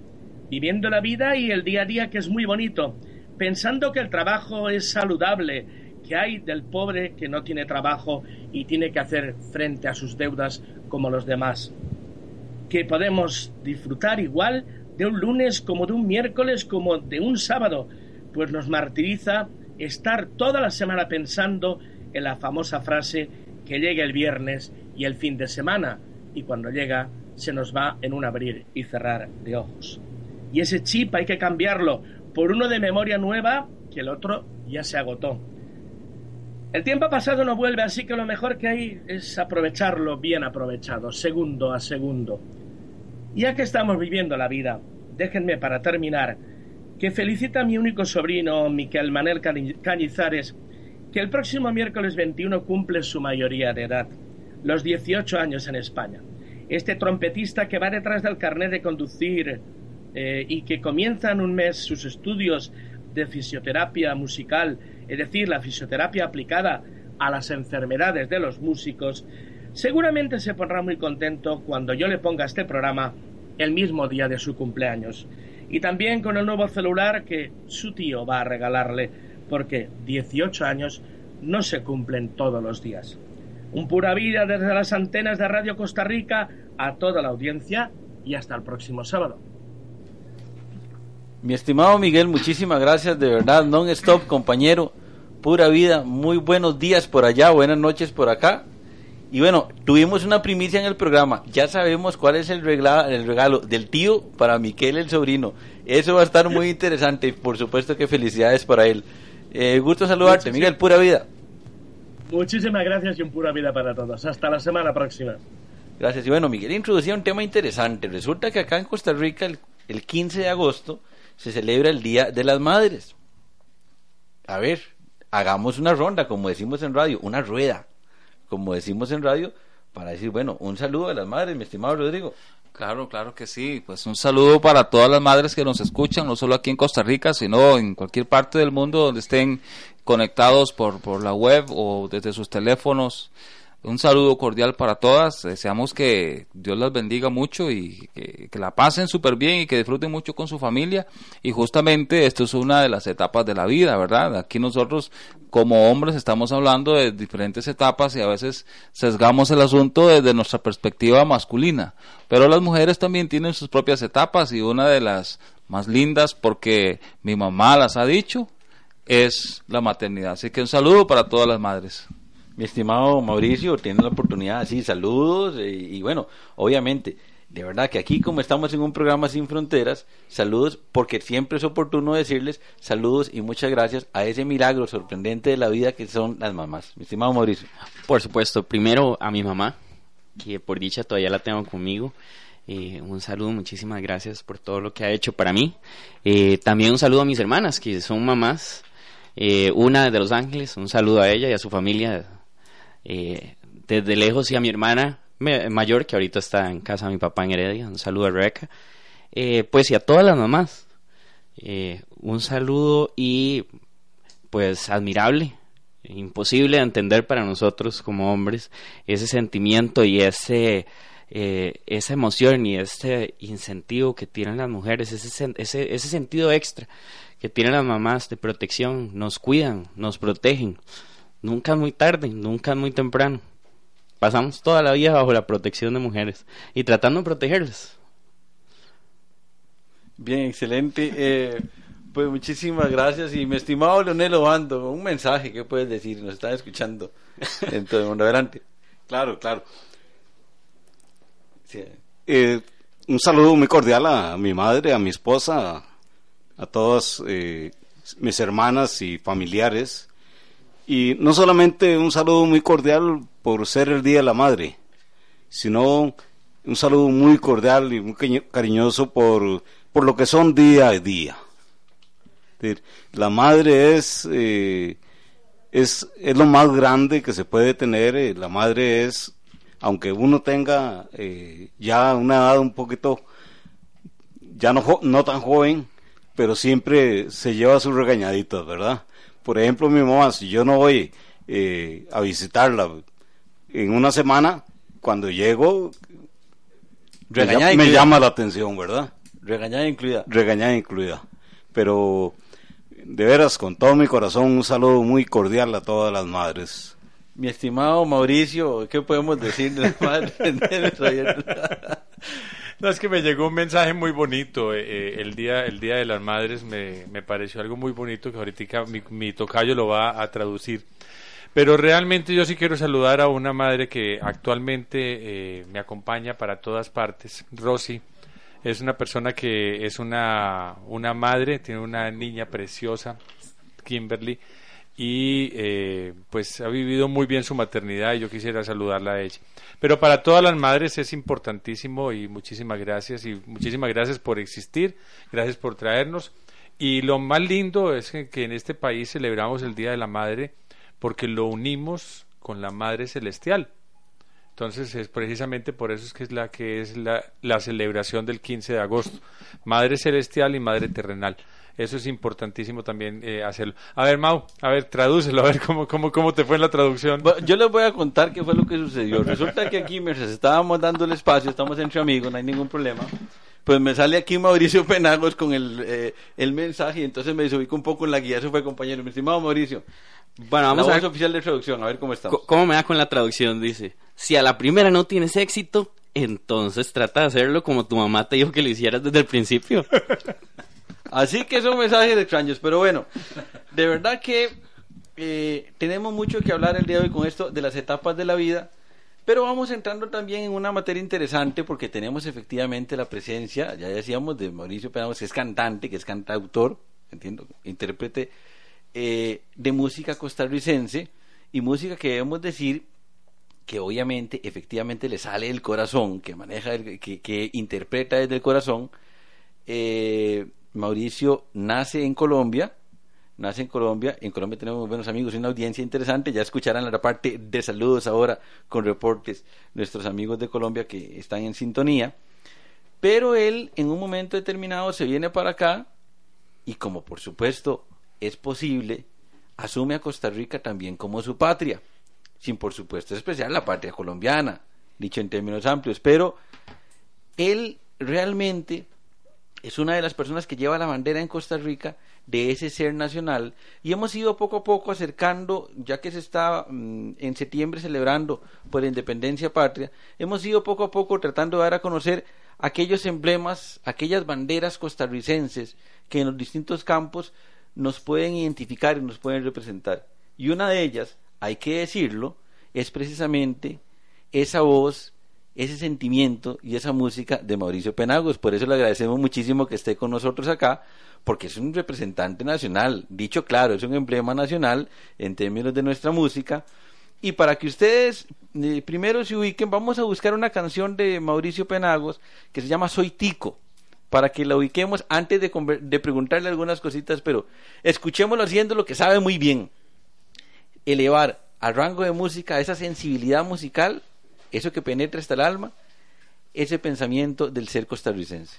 viviendo la vida y el día a día que es muy bonito, pensando que el trabajo es saludable, que hay del pobre que no tiene trabajo y tiene que hacer frente a sus deudas como los demás. Que podemos disfrutar igual de un lunes como de un miércoles como de un sábado, pues nos martiriza estar toda la semana pensando en la famosa frase que llega el viernes y el fin de semana, y cuando llega se nos va en un abrir y cerrar de ojos. Y ese chip hay que cambiarlo por uno de memoria nueva que el otro ya se agotó. El tiempo pasado no vuelve, así que lo mejor que hay es aprovecharlo bien aprovechado, segundo a segundo. Ya que estamos viviendo la vida, déjenme para terminar que felicita a mi único sobrino, Miquel Manel Cañizares, que el próximo miércoles 21 cumple su mayoría de edad, los 18 años en España. Este trompetista que va detrás del carnet de conducir eh, y que comienza en un mes sus estudios de fisioterapia musical, es decir, la fisioterapia aplicada a las enfermedades de los músicos, seguramente se pondrá muy contento cuando yo le ponga este programa el mismo día de su cumpleaños. Y también con el nuevo celular que su tío va a regalarle, porque 18 años no se cumplen todos los días. Un pura vida desde las antenas de Radio Costa Rica a toda la audiencia y hasta el próximo sábado. Mi estimado Miguel, muchísimas gracias, de verdad, non-stop, compañero, pura vida, muy buenos días por allá, buenas noches por acá. Y bueno, tuvimos una primicia en el programa, ya sabemos cuál es el, regla, el regalo del tío para Miguel el sobrino. Eso va a estar muy interesante y por supuesto que felicidades para él. Eh, gusto saludarte, Miguel, pura vida. Muchísimas gracias y un pura vida para todos. Hasta la semana próxima. Gracias. Y bueno, Miguel introducía un tema interesante. Resulta que acá en Costa Rica, el, el 15 de agosto, se celebra el Día de las Madres. A ver, hagamos una ronda, como decimos en radio, una rueda, como decimos en radio, para decir, bueno, un saludo a las madres, mi estimado Rodrigo. Claro, claro que sí. Pues un saludo para todas las madres que nos escuchan, no solo aquí en Costa Rica, sino en cualquier parte del mundo donde estén conectados por, por la web o desde sus teléfonos un saludo cordial para todas. Deseamos que Dios las bendiga mucho y que, la pasen súper bien y que disfruten mucho con su familia. Y justamente esto es una de las etapas de la vida, ¿verdad? Aquí nosotros como hombres estamos hablando de diferentes etapas y a veces sesgamos el asunto desde nuestra perspectiva masculina. Pero las mujeres también tienen sus propias etapas y una de las más lindas porque mi mamá las ha dicho es la maternidad. Así que un saludo para todas las madres mi estimado Mauricio, tiene la oportunidad, así, saludos eh, y, bueno, obviamente, de verdad que aquí como estamos en un programa sin fronteras, saludos porque siempre es oportuno decirles saludos y muchas gracias a ese milagro sorprendente de la vida que son las mamás. Mi estimado Mauricio. Por supuesto, primero a mi mamá, que por dicha todavía la tengo conmigo. Eh, un saludo, muchísimas gracias por todo lo que ha hecho para mí. Eh, también un saludo a mis hermanas, que son mamás. una de Los Ángeles, un saludo a ella y a su familia eh, desde lejos y a mi hermana mayor, que ahorita está en casa de mi papá en Heredia, un saludo a Rebeca, eh, pues y a todas las mamás, eh, un saludo y pues admirable, imposible de entender para nosotros como hombres ese sentimiento y ese esa emoción y ese incentivo que tienen las mujeres, ese, ese, ese sentido extra que tienen las mamás de protección, nos cuidan, nos protegen. Nunca es muy tarde, nunca es muy temprano. Pasamos toda la vida bajo la protección de mujeres y tratando de protegerlas. Bien, excelente. Eh, pues muchísimas gracias. Y mi estimado Leonel Obando, un mensaje que puedes decir, nos están escuchando en todo el mundo. Adelante. Claro, claro. Eh, un saludo muy cordial a mi madre, a mi esposa, a, todas eh, mis hermanas y familiares y no solamente un saludo muy cordial por ser el Día de la Madre, sino un saludo muy cordial y muy cariñoso por, por lo que son día a día. La madre es, eh, es, es, lo más grande que se puede tener. Eh, la madre es, aunque uno tenga eh, ya una edad un poquito, ya no, no tan joven, pero siempre se lleva sus regañaditas, ¿verdad? Por ejemplo, mi mamá, si yo no voy eh, a visitarla en una semana, cuando llego, me, llama, la atención, ¿verdad? Regañada incluida. Regañada incluida. Pero de veras, con todo mi corazón, un saludo muy cordial a todas las madres. Mi estimado Mauricio, ¿qué podemos decir de las madres? [laughs] No, es que me llegó un mensaje muy bonito. eh, eh, el, día, el Día de las Madres me, me pareció algo muy bonito que ahorita mi, mi tocayo lo va a traducir. Pero realmente yo sí quiero saludar a una madre que actualmente eh, me acompaña para todas partes, Rosy. Es una persona que es una, una madre, tiene una niña preciosa, Kimberly, y eh, pues ha vivido muy bien su maternidad y yo quisiera saludarla a ella. Pero para todas las madres es importantísimo y muchísimas gracias y muchísimas gracias por existir, gracias por traernos. Y lo más lindo es que, en este país celebramos el Día de la Madre porque lo unimos con la Madre Celestial. Entonces es precisamente por eso es que es la que es la, la celebración del 15 de agosto, Madre Celestial y Madre Terrenal. Eso es importantísimo también eh, hacerlo. A ver, Mau, a ver, tradúcelo, a ver cómo, cómo, cómo te fue en la traducción. Bueno, Yo les voy a contar qué fue lo que sucedió. Resulta que aquí, mientras estábamos dando el espacio, estamos entre amigos, no hay ningún problema. Pues me sale aquí Mauricio Penagos con el, eh, el mensaje y entonces me desubico un poco en la guía. Eso fue, compañero. Mi estimado Mauricio. Bueno, vamos la a ver oficial de traducción, a ver cómo estamos. co- cómo me da con la traducción. Dice, si a la primera no tienes éxito, entonces trata de hacerlo como tu mamá te dijo que lo hicieras desde el principio. [laughs] Así que son mensajes extraños, pero bueno, de verdad que eh, tenemos mucho que hablar el día de hoy con esto de las etapas de la vida, pero vamos entrando también en una materia interesante porque tenemos efectivamente la presencia, ya decíamos, de Mauricio Penagos, que es cantante, que es cantautor, entiendo, intérprete eh, de música costarricense y música que debemos decir que obviamente efectivamente le sale del corazón, que maneja, el- que, que interpreta desde el corazón. Eh, Mauricio nace en Colombia, nace en Colombia, en Colombia tenemos buenos amigos y una audiencia interesante, ya escucharán la parte de saludos ahora con reportes nuestros amigos de Colombia que están en sintonía, pero él en un momento determinado se viene para acá y como por supuesto es posible, asume a Costa Rica también como su patria, sin por supuesto especial la patria colombiana, dicho en términos amplios, pero él realmente es una de las personas que lleva la bandera en Costa Rica de ese ser nacional y hemos ido poco a poco acercando, ya que se está mm, en septiembre celebrando por la independencia patria, hemos ido poco a poco tratando de dar a conocer aquellos emblemas, aquellas banderas costarricenses que en los distintos campos nos pueden identificar y nos pueden representar. Y una de ellas, hay que decirlo, es precisamente esa voz ese sentimiento y esa música de Mauricio Penagos. Por eso le agradecemos muchísimo que esté con nosotros acá, porque es un representante nacional. Dicho claro, es un emblema nacional en términos de nuestra música. Y para que ustedes eh, primero se ubiquen, vamos a buscar una canción de Mauricio Penagos que se llama Soy Tico, para que la ubiquemos antes de, de preguntarle algunas cositas, pero escuchémoslo haciendo lo que sabe muy bien. Elevar al rango de música esa sensibilidad musical eso que penetra hasta el alma, ese pensamiento del ser costarricense.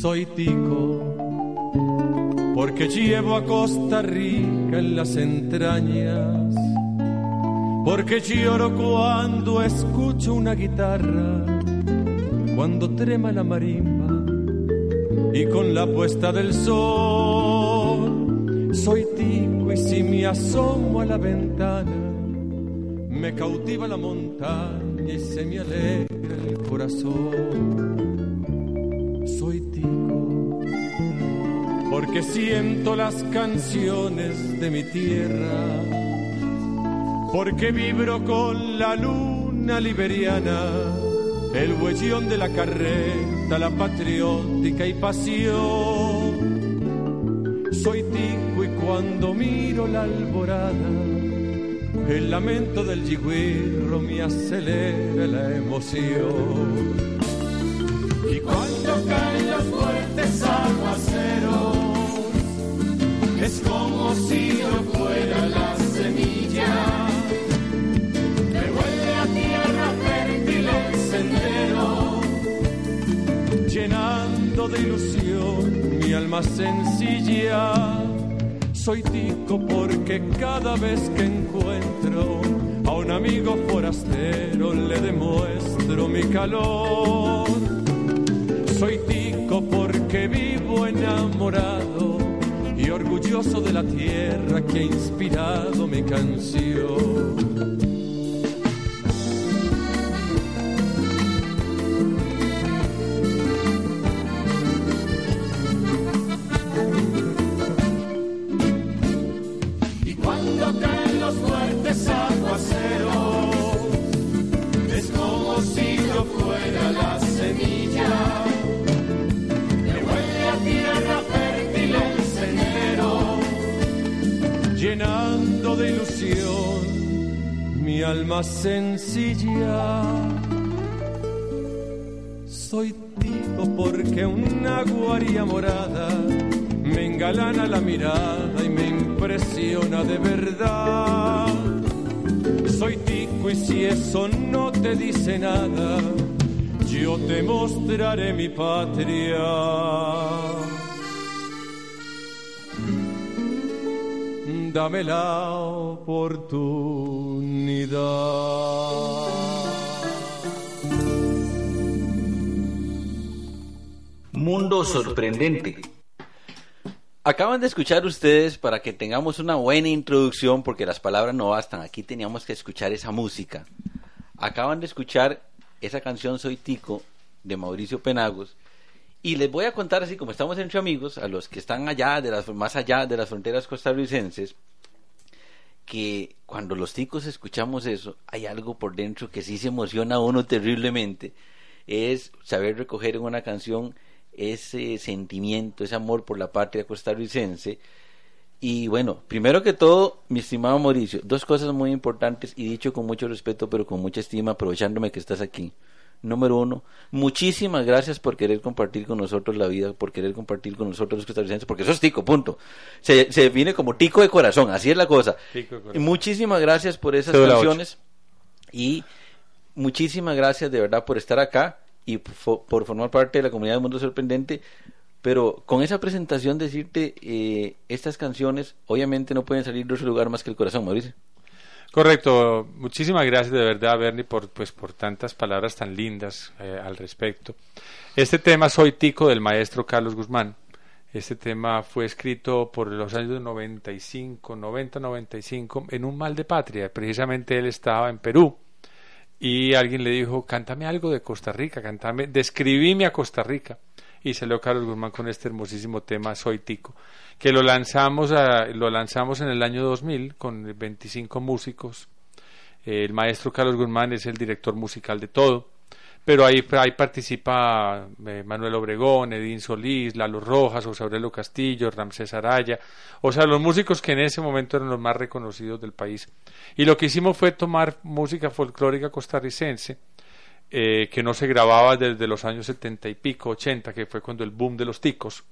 Soy tico porque llevo a Costa Rica en las entrañas, porque lloro cuando escucho una guitarra, cuando trema la marimba y con la puesta del sol. Soy tico y si me asomo a la ventana, me cautiva la montaña y se me alegra el corazón. Soy tico porque siento las canciones de mi tierra, porque vibro con la luna liberiana, el huellón de la carreta, la patriótica y pasión. Soy tico y cuando miro la alborada, el lamento del yigüirro me acelera la emoción. Y cuando caen los fuertes aguaceros, es como si yo fuera la semilla tierra fértil el sendero, llenando alma sencilla. Soy tico porque cada vez que encuentro a un amigo forastero le demuestro mi calor. Soy tico porque vivo enamorado y orgulloso de la tierra que ha inspirado mi canción. Mi alma sencilla. Soy tipo porque una guaría morada me engalana la mirada y me impresiona de verdad. Soy tico y si eso no te dice nada, yo te mostraré mi patria. dame la oportunidad. Mundo sorprendente. Acaban de escuchar ustedes para que tengamos una buena introducción, porque las palabras no bastan. Aquí teníamos que escuchar esa música. Acaban de escuchar esa canción Soy Tico de Mauricio Penagos. Y les voy a contar, así como estamos entre amigos, a los que están allá, de las, más allá de las fronteras costarricenses, que cuando los ticos escuchamos eso, hay algo por dentro que sí se emociona a uno terriblemente. Es saber recoger en una canción ese sentimiento, ese amor por la patria costarricense. Y bueno, primero que todo, mi estimado Mauricio, dos cosas muy importantes y dicho con mucho respeto, pero con mucha estima, aprovechándome que estás aquí. Número uno, muchísimas gracias por querer compartir con nosotros la vida, por querer compartir con nosotros los costarricenses, porque eso es tico, punto. Se, se define como tico de corazón, así es la cosa. Tico de corazón. Y muchísimas gracias por esas canciones y muchísimas gracias de verdad por estar acá y fo- por formar parte de la comunidad del Mundo Sorprendente. Pero con esa presentación decirte, eh, estas canciones obviamente no pueden salir de otro lugar más que el corazón, Mauricio. Correcto, muchísimas gracias de verdad, Bernie, por, pues, por tantas palabras tan lindas eh, al respecto. Este tema Soy Tico del maestro Carlos Guzmán. Este tema fue escrito por los años 95, 90, 95 en un mal de patria. Precisamente él estaba en Perú y alguien le dijo, cántame algo de Costa Rica, cántame, describime a Costa Rica. Y salió Carlos Guzmán con este hermosísimo tema Soy Tico, que lo lanzamos, a- lo lanzamos en el año 2000 con 25 músicos. El maestro Carlos Guzmán es el director musical de todo, pero ahí, ahí participa eh, Manuel Obregón, Edín Solís, Lalo Rojas, José Aurelio Castillo, Ramsés Araya, o sea, los músicos que en ese momento eran los más reconocidos del país. Y lo que hicimos fue tomar música folclórica costarricense, eh, que no se grababa desde los años 70 y pico, 80, que fue cuando el boom de los ticos.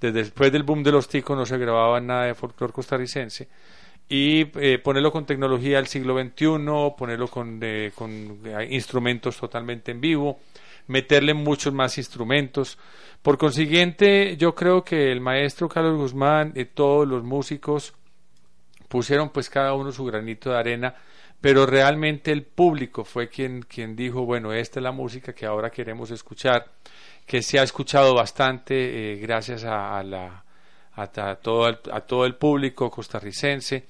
Desde después del boom de los ticos no se grababa nada de folclore costarricense. Y eh, ponerlo con tecnología del siglo XXI, ponerlo con, eh, con eh, instrumentos totalmente en vivo, meterle muchos más instrumentos. Por consiguiente, yo creo que el maestro Carlos Guzmán y todos los músicos pusieron pues cada uno su granito de arena, pero realmente el público fue quien, quien dijo, bueno, esta es la música que ahora queremos escuchar, que se ha escuchado bastante eh, gracias a, la, a, todo el, a todo el público costarricense.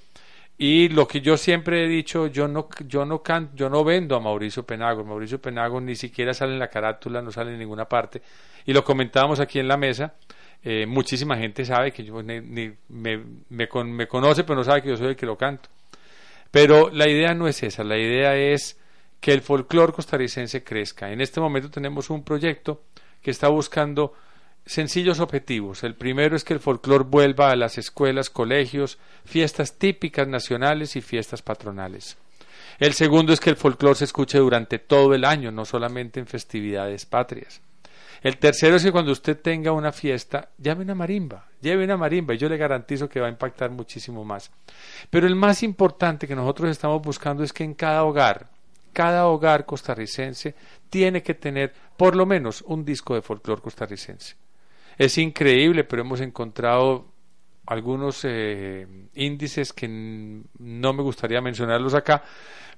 Y lo que yo siempre he dicho, yo no, yo no can, yo no vendo a Mauricio Penagos. Mauricio Penagos ni siquiera sale en la carátula, no sale en ninguna parte. Y lo comentábamos aquí en la mesa. Eh, muchísima gente sabe que yo me, me, me conoce, pero no sabe que yo soy el que lo canto. Pero la idea no es esa, la idea es que el folclore costarricense crezca. En este momento tenemos un proyecto que está buscando sencillos objetivos. El primero es que el folclore vuelva a las escuelas, colegios, fiestas típicas nacionales y fiestas patronales. El segundo es que el folclore se escuche durante todo el año, no solamente en festividades patrias. El tercero es que cuando usted tenga una fiesta, llame una marimba, lleve una marimba y yo le garantizo que va a impactar muchísimo más. Pero el más importante que nosotros estamos buscando es que en cada hogar, cada hogar costarricense tiene que tener por lo menos un disco de folclore costarricense. Es increíble, pero hemos encontrado algunos eh, índices que no me gustaría mencionarlos acá,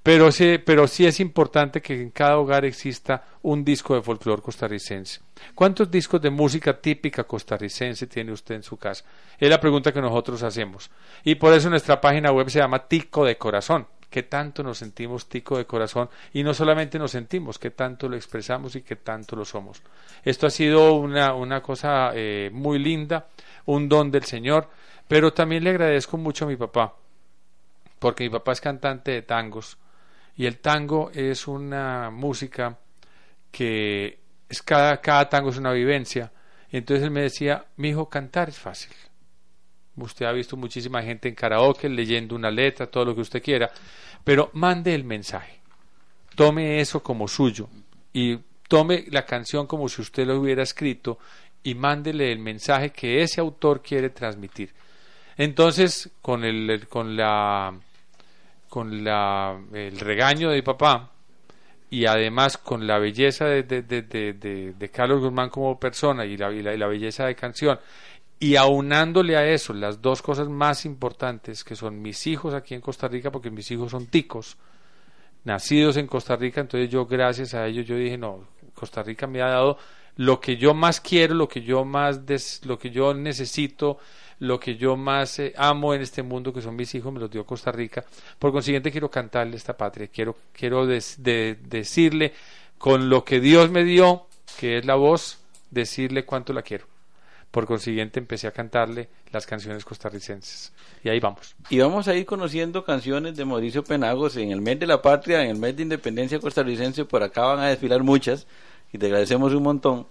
pero sí, pero sí es importante que en cada hogar exista un disco de folclore costarricense. ¿Cuántos discos de música típica costarricense tiene usted en su casa? Es la pregunta que nosotros hacemos. Y por eso nuestra página web se llama Tico de Corazón. ¿Qué tanto nos sentimos tico de corazón? Y no solamente nos sentimos, qué tanto lo expresamos y qué tanto lo somos. Esto ha sido una, una cosa eh, muy linda, un don del Señor, pero también le agradezco mucho a mi papá, porque mi papá es cantante de tangos y el tango es una música que es cada, cada tango es una vivencia. Y entonces él me decía, mi hijo, cantar es fácil. Usted ha visto muchísima gente en karaoke leyendo una letra, todo lo que usted quiera, pero mande el mensaje. Tome eso como suyo y tome la canción como si usted lo hubiera escrito y mándele el mensaje que ese autor quiere transmitir. Entonces, con el, con la con la, el regaño de papá y además con la belleza de, de, de- de Carlos Guzmán como persona y la, y la, y la belleza de canción y aunándole a eso las dos cosas más importantes que son mis hijos aquí en Costa Rica porque mis hijos son ticos nacidos en Costa Rica entonces yo gracias a ellos yo dije no Costa Rica me ha dado lo que yo más quiero lo que yo más des- lo que yo necesito lo que yo más eh, amo en este mundo que son mis hijos me los dio Costa Rica. Por consiguiente quiero cantarle esta patria. Quiero quiero de- decirle con lo que Dios me dio que es la voz decirle cuánto la quiero. Por consiguiente empecé a cantarle las canciones costarricenses. Y ahí vamos. Y vamos a ir conociendo canciones de Mauricio Penagos en el mes de la patria, en el mes de independencia costarricense. Por acá van a desfilar muchas y te agradecemos un montón.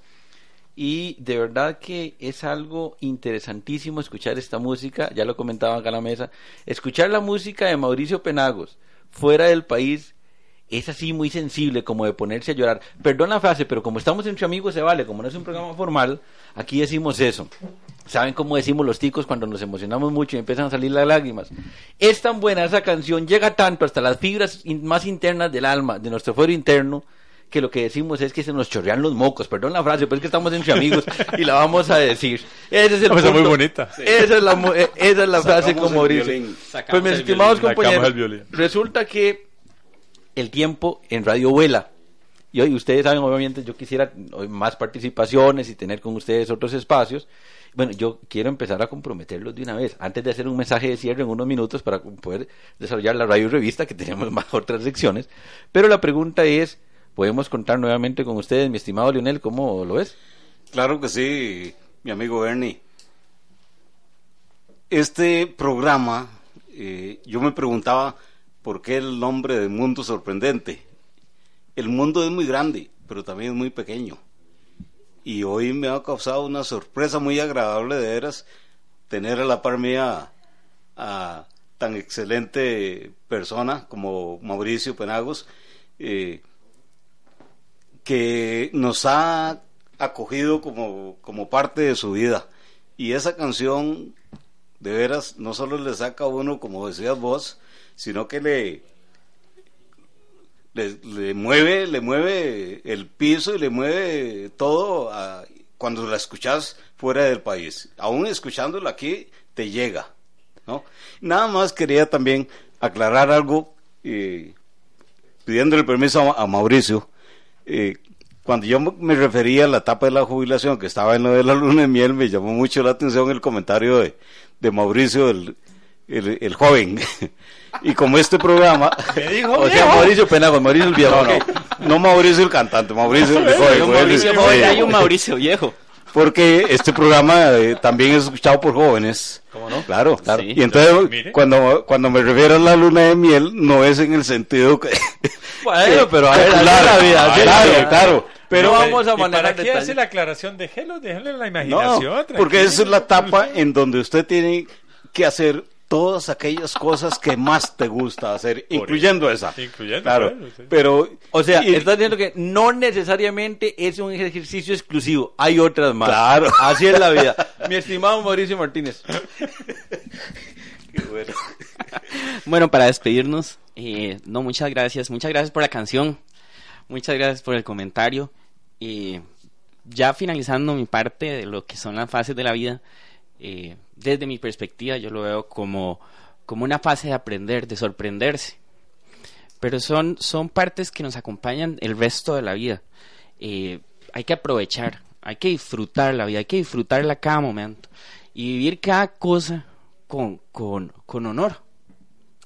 Y de verdad que es algo interesantísimo escuchar esta música, ya lo comentaban acá en la mesa. Escuchar la música de Mauricio Penagos fuera del país es así muy sensible, como de ponerse a llorar. Perdón la frase, pero como estamos entre amigos se vale, como no es un programa formal, aquí decimos eso. ¿Saben cómo decimos los ticos cuando nos emocionamos mucho y empiezan a salir las lágrimas? Es tan buena esa canción, llega tanto hasta las fibras más internas del alma, de nuestro fuero interno, que lo que decimos es que se nos chorrean los mocos. Perdón la frase, pero es que estamos entre amigos y la vamos a decir. Ese es el No, esa es muy punto. bonita. Esa es la, eh, esa es la frase como dice. Pues mis estimados compañeros, resulta que el tiempo en radio vuela. Y hoy ustedes saben, obviamente, yo quisiera hoy más participaciones y tener con ustedes otros espacios. Bueno, yo quiero empezar a comprometerlos de una vez, antes de hacer un mensaje de cierre en unos minutos para poder desarrollar la radio revista, que tenemos [laughs] más otras secciones. Pero la pregunta es, ¿podemos contar nuevamente con ustedes, mi estimado Lionel? ¿Cómo lo ves? Claro que sí, mi amigo Bernie. Este programa, eh, yo me preguntaba por qué el nombre de Mundo Sorprendente. El mundo es muy grande, pero también es muy pequeño. Y hoy me ha causado una sorpresa muy agradable de veras tener a la par mía a tan excelente persona como Mauricio Penagos, eh, que nos ha acogido como, como parte de su vida. Y esa canción, de veras, no solo le saca a uno, como decías vos, sino que le, le, mueve, le mueve el piso y le mueve todo a- cuando la escuchas fuera del país. Aún escuchándola aquí, te llega. ¿no? Nada más quería también aclarar algo, eh, pidiéndole permiso a, a Mauricio. Eh, cuando yo me refería a la etapa de la jubilación, que estaba en lo de la luna de miel, me llamó mucho la atención el comentario de, de Mauricio, el, el, el joven. [laughs] y como este programa... [laughs] O sea, Mauricio Penagos, Mauricio el viejo. No, no, no Mauricio el cantante, Mauricio el joven. Hay un Mauricio joven, hay un Mauricio viejo. porque este programa eh, también es escuchado por jóvenes. ¿Cómo no? Claro, claro. Sí. Y entonces, cuando, cuando me refiero a la luna de miel, no es en el sentido que. Bueno, pero a ver, Claro, así es la vida, así es la claro, vida. claro. Pero No vamos a ¿Y para manejar qué detalles. hace la aclaración? Déjelo, déjelo en la no, imaginación. porque esa es la etapa en donde usted tiene que hacer todas aquellas cosas que más te gusta hacer, incluyendo esa. Incluyendo, Claro. sí. Pero. O sea, y- estás diciendo que no necesariamente es un ejercicio exclusivo, hay otras más. Claro. Así es la vida. [laughs] Mi estimado Mauricio Martínez. [laughs] Qué bueno. Bueno, para despedirnos, eh, no, muchas gracias. Muchas gracias por la canción. Muchas gracias por el comentario. Y ya finalizando mi parte de lo que son las fases de la vida, eh, desde mi perspectiva yo lo veo como, como una fase de aprender, de sorprenderse. Pero son, son partes que nos acompañan el resto de la vida. Eh, hay que aprovechar, hay que disfrutar la vida, hay que disfrutarla cada momento y vivir cada cosa con, con, con honor.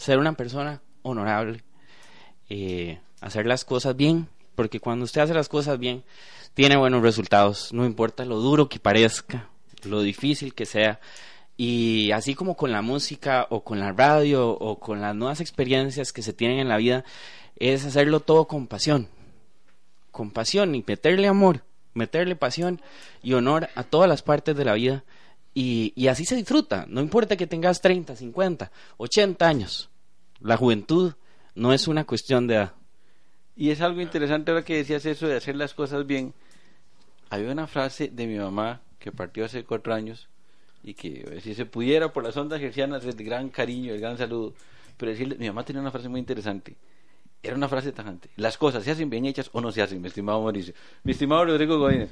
Ser una persona honorable, eh, hacer las cosas bien, porque cuando usted hace las cosas bien, tiene buenos resultados, no importa lo duro que parezca, lo difícil que sea. Y así como con la música o con la radio o con las nuevas experiencias que se tienen en la vida, es hacerlo todo con pasión. Con pasión y meterle amor, meterle pasión y honor a todas las partes de la vida. Y, y así se disfruta. No importa que tengas 30, 50, 80 años. La juventud no es una cuestión de edad. Y es algo interesante ahora que decías eso de hacer las cosas bien. Había una frase de mi mamá que partió hace cuatro años y que eh, si se pudiera por las ondas gercianas el gran cariño, el gran saludo, pero decirle, mi mamá tenía una frase muy interesante. Era una frase tajante. Las cosas se hacen bien hechas o no se hacen, mi estimado Mauricio. Mi estimado Rodrigo Godínez.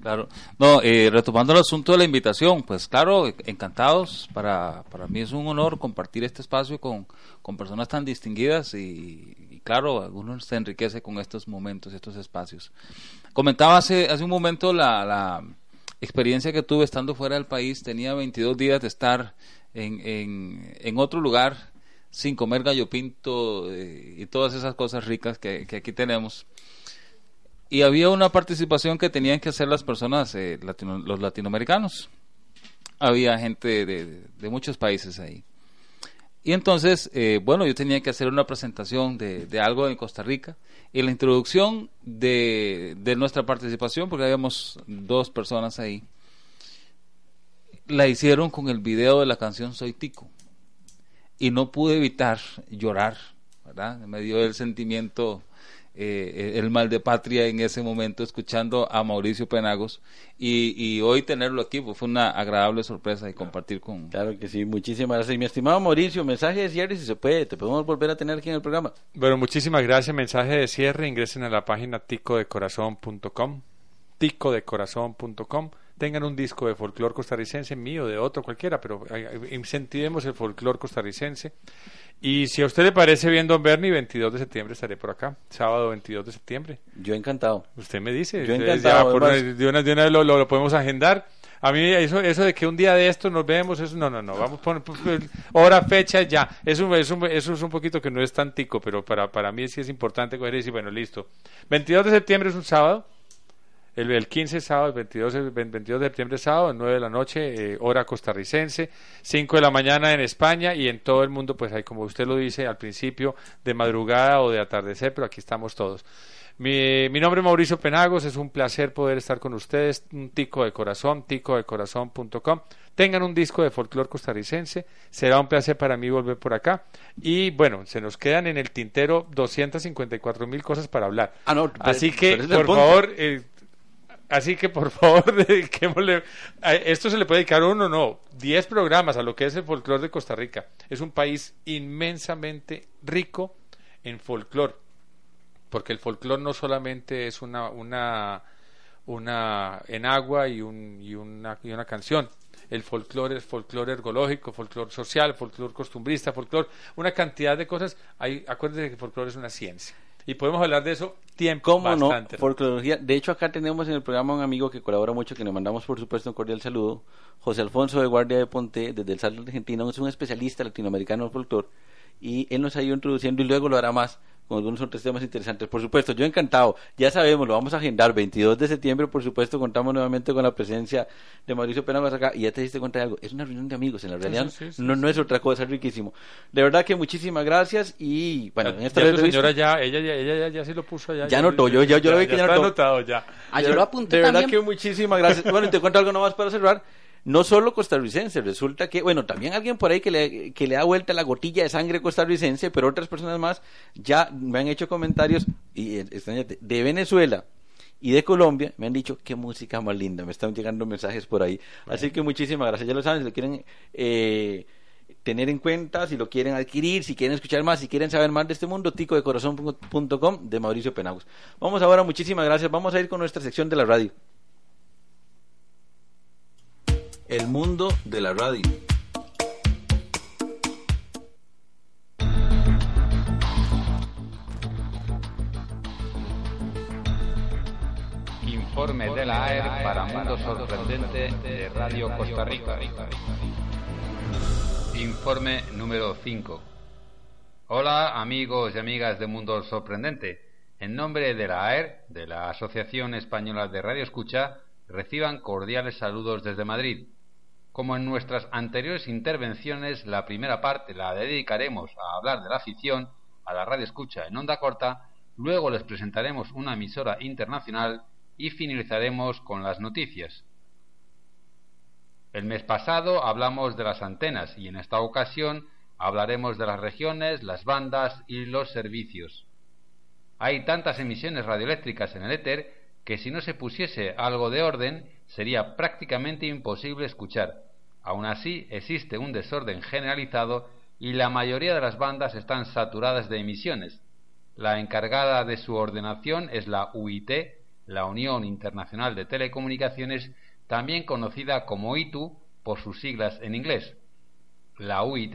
Claro. No, eh, retomando el asunto de la invitación, pues claro, encantados. Para, para mí es un honor compartir este espacio con, con personas tan distinguidas y, y claro, uno se enriquece con estos momentos, estos espacios. Comentaba hace, hace un momento la, la experiencia que tuve estando fuera del país. Tenía 22 días de estar en, en, en otro lugar sin comer gallo pinto eh, y todas esas cosas ricas que, que aquí tenemos y había una participación que tenían que hacer las personas, eh, los latinoamericanos. Había gente de, de, muchos países ahí. Y entonces, eh, bueno, yo tenía que hacer una presentación de, de, algo en Costa Rica. Y la introducción de, de nuestra participación, porque habíamos dos personas ahí, la hicieron con el video de la canción Soy Tico. Y no pude evitar llorar, ¿verdad? Me dio el sentimiento eh, el mal de patria en ese momento escuchando a Mauricio Penagos y, y hoy tenerlo aquí pues, fue una agradable sorpresa y compartir con... Claro que sí, muchísimas gracias. Y mi estimado Mauricio, mensaje de cierre si se puede, te podemos volver a tener aquí en el programa. Bueno, muchísimas gracias. Mensaje de cierre, ingresen a la página ticodecorazon.com ticodecorazon.com tengan un disco de folclore costarricense mío, de otro, cualquiera, pero incentivemos el folclore costarricense. Y si a usted le parece bien, don Bernie, 22 de septiembre estaré por acá, sábado 22 de septiembre. Yo encantado. Usted me dice. Yo encantado. Por, de una, de una lo, lo, lo, podemos agendar. A mí eso, eso de que un día de esto nos vemos, eso no, no, no. Vamos a poner hora, fecha, ya. Eso, eso, eso es un poquito que no es tan tico, pero para, para mí sí es importante coger y decir, bueno, listo. 22 de septiembre es un sábado. El, el 15 sábado, el 22, el 22 de septiembre sábado, 9 de la noche, eh, hora costarricense, 5 de la mañana en España y en todo el mundo, pues hay, como usted lo dice al principio, de madrugada o de atardecer, pero aquí estamos todos. Mi, mi nombre es Mauricio Penagos, es un placer poder estar con ustedes, un tico de corazón, ticodecorazón.com. Tengan un disco de folclore costarricense, será un placer para mí volver por acá. Y bueno, se nos quedan en el tintero 254 mil cosas para hablar. Ah, no, Así que, por favor, eh, Así que por favor, [laughs] dediquémosle. Esto se le puede dedicar uno, no, diez programas a lo que es el folclore de Costa Rica. Es un país inmensamente rico en folclore, porque el folclore no solamente es una, una, una en agua y, un, y, una, y una canción. El folclore es folclore ergológico, folclore social, folclore costumbrista, folclore, una cantidad de cosas. Hay, acuérdense que el folclore es una ciencia. Y podemos hablar de eso tiempo ¿Cómo bastante. no? Folclorología. De hecho, acá tenemos en el programa un amigo que colabora mucho, que le mandamos, por supuesto, un cordial saludo. José Alfonso de Guardia de Ponte, desde el Salto Argentino. Es un especialista latinoamericano en folclore. Y él nos ha ido introduciendo y luego lo hará más con algunos otros temas interesantes. Por supuesto, yo encantado. Ya sabemos, lo vamos a agendar. 22 de septiembre, por supuesto, contamos nuevamente con la presencia de Mauricio Penagos acá. Y ya te diste cuenta de algo. Es una reunión de amigos, en la realidad. Sí, sí, sí, no, no es otra cosa, es riquísimo. De verdad que muchísimas gracias. Y bueno, ya, en esta ya tu señora ya, ella ya, ella ya, ya sí lo puso allá. Ya, ya notó, yo, yo, yo ya, lo vi que ya, está notó. anotado ya. Ah, yo lo apunté De verdad también. que muchísimas gracias. bueno, y te cuento algo nomás para cerrar no solo costarricense, resulta que, bueno, también alguien por ahí que le, que le da vuelta la gotilla de sangre costarricense, pero otras personas más ya me han hecho comentarios, y extrañate, de Venezuela y de Colombia, me han dicho qué música más linda, me están llegando mensajes por ahí. Bueno. Así que muchísimas gracias, ya lo saben, si lo quieren eh, tener en cuenta, si lo quieren adquirir, si quieren escuchar más, si quieren saber más de este mundo, ticodecorazon.com de Mauricio Penagos. Vamos ahora, muchísimas gracias, vamos a ir con nuestra sección de la radio. El mundo de la radio. Informe de la AER para Mundo Sorprendente de Radio Costa Rica. Informe número 5. Hola amigos y amigas de Mundo Sorprendente. En nombre de la AER, de la Asociación Española de Radio Escucha, reciban cordiales saludos desde Madrid. Como en nuestras anteriores intervenciones, la primera parte la dedicaremos a hablar de la afición a la radio escucha en onda corta, luego les presentaremos una emisora internacional y finalizaremos con las noticias. El mes pasado hablamos de las antenas y en esta ocasión hablaremos de las regiones, las bandas y los servicios. Hay tantas emisiones radioeléctricas en el éter que si no se pusiese algo de orden sería prácticamente imposible escuchar. Aún así, existe un desorden generalizado y la mayoría de las bandas están saturadas de emisiones. La encargada de su ordenación es la UIT, la Unión Internacional de Telecomunicaciones, también conocida como ITU por sus siglas en inglés. La UIT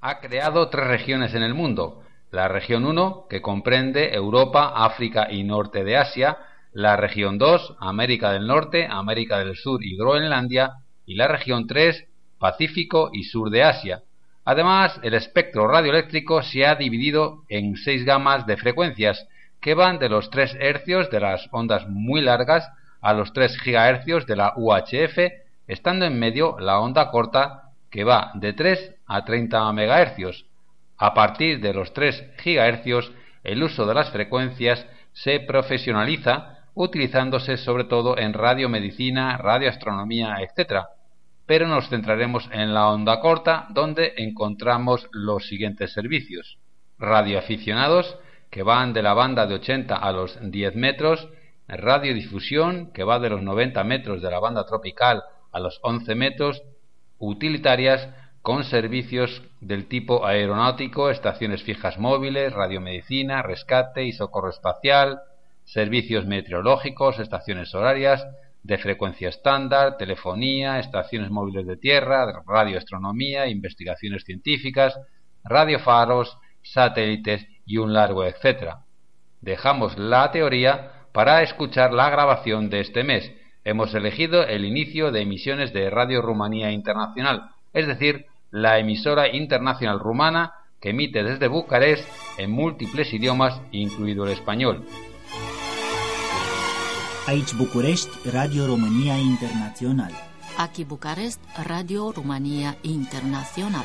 ha creado tres regiones en el mundo. La región 1, que comprende Europa, África y norte de Asia, la región 2, América del Norte, América del Sur y Groenlandia, y la región 3, Pacífico y sur de Asia. Además, el espectro radioeléctrico se ha dividido en seis gamas de frecuencias, que van de los 3 hercios de las ondas muy largas a los 3 gigahercios de la UHF, estando en medio la onda corta, que va de 3 a 30 megahercios. A partir de los 3 gigahercios, el uso de las frecuencias se profesionaliza utilizándose sobre todo en radiomedicina, radioastronomía, etc. Pero nos centraremos en la onda corta, donde encontramos los siguientes servicios. Radioaficionados, que van de la banda de 80 a los 10 metros, radiodifusión, que va de los 90 metros de la banda tropical a los 11 metros, utilitarias, con servicios del tipo aeronáutico, estaciones fijas móviles, radiomedicina, rescate y socorro espacial, servicios meteorológicos, estaciones horarias, de frecuencia estándar, telefonía, estaciones móviles de tierra, radioastronomía, investigaciones científicas, radiofaros, satélites y un largo etcétera. Dejamos la teoría para escuchar la grabación de este mes. Hemos elegido el inicio de emisiones de Radio Rumanía Internacional, es decir, la emisora internacional rumana que emite desde Bucarest en múltiples idiomas, incluido el español. Aici București, Radio România Internațional. Aquí Bucarest, Radio Rumania Internacional.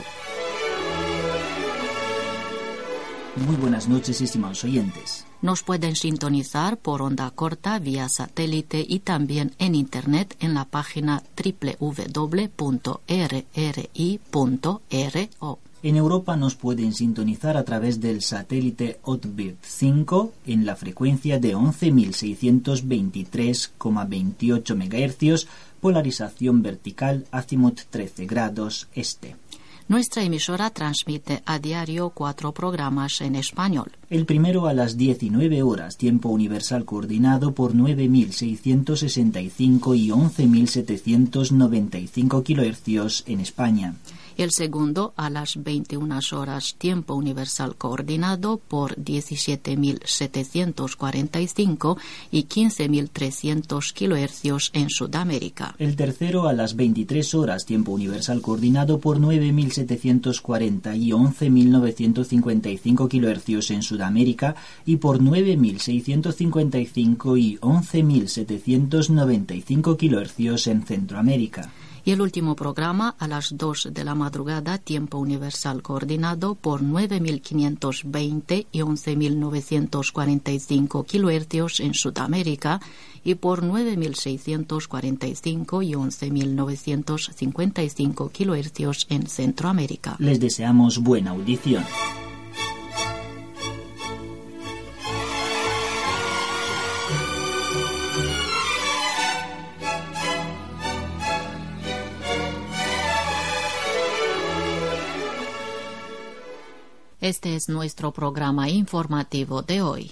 Muy buenas noches, estimados oyentes. Nos pueden sintonizar por onda corta vía satélite y también en Internet en la página www.rri.ro. En Europa nos pueden sintonizar a través del satélite Hotbird 5 en la frecuencia de 11.623,28 MHz, polarización vertical azimut 13 grados este. Nuestra emisora transmite a diario cuatro programas en español. El primero a las 19 horas, tiempo universal coordinado por 9.665 y 11.795 kHz en España el segundo a las 21 horas tiempo universal coordinado por 17.745 y 15.300 kHz en Sudamérica. El tercero a las 23 horas tiempo universal coordinado por 9.740 y 11.955 kHz en Sudamérica y por 9.655 y 11.795 kHz en Centroamérica el último programa a las 2 de la madrugada, tiempo universal coordinado por 9.520 y 11.945 kHz en Sudamérica y por 9.645 y 11.955 kHz en Centroamérica. Les deseamos buena audición. Este es nuestro programa informativo de hoy.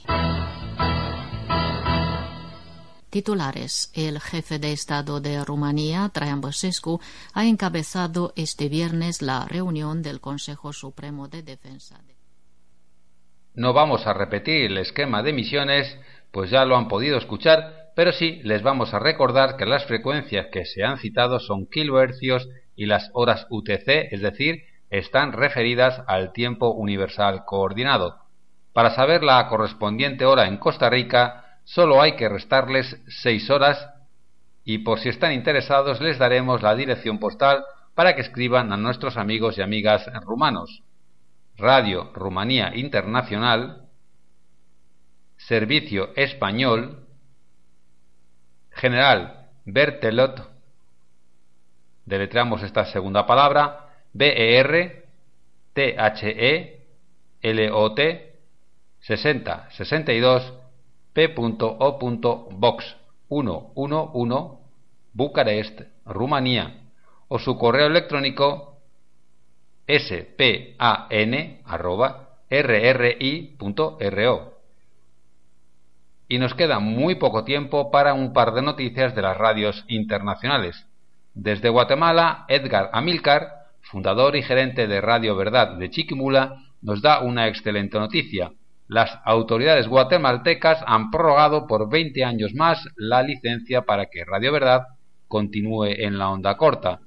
Titulares. El jefe de Estado de Rumanía, Traian Băsescu, ha encabezado este viernes la reunión del Consejo Supremo de Defensa. No vamos a repetir el esquema de emisiones, pues ya lo han podido escuchar, pero sí les vamos a recordar que las frecuencias que se han citado son kilohercios y las horas UTC, es decir, están referidas al tiempo universal coordinado. Para saber la correspondiente hora en Costa Rica, solo hay que restarles seis horas y por si están interesados les daremos la dirección postal para que escriban a nuestros amigos y amigas rumanos. Radio Rumanía Internacional, Servicio Español, General Bertelot, deletreamos esta segunda palabra, B-E-R-T-H-E-L-O-T 6062 P.O.Box 111 Bucarest, Rumanía, o su correo electrónico span.rri.ro. Y nos queda muy poco tiempo para un par de noticias de las radios internacionales. Desde Guatemala, Edgar Amilcar, fundador y gerente de Radio Verdad de Chiquimula, nos da una excelente noticia las autoridades guatemaltecas han prorrogado por 20 años más la licencia para que Radio Verdad continúe en la onda corta.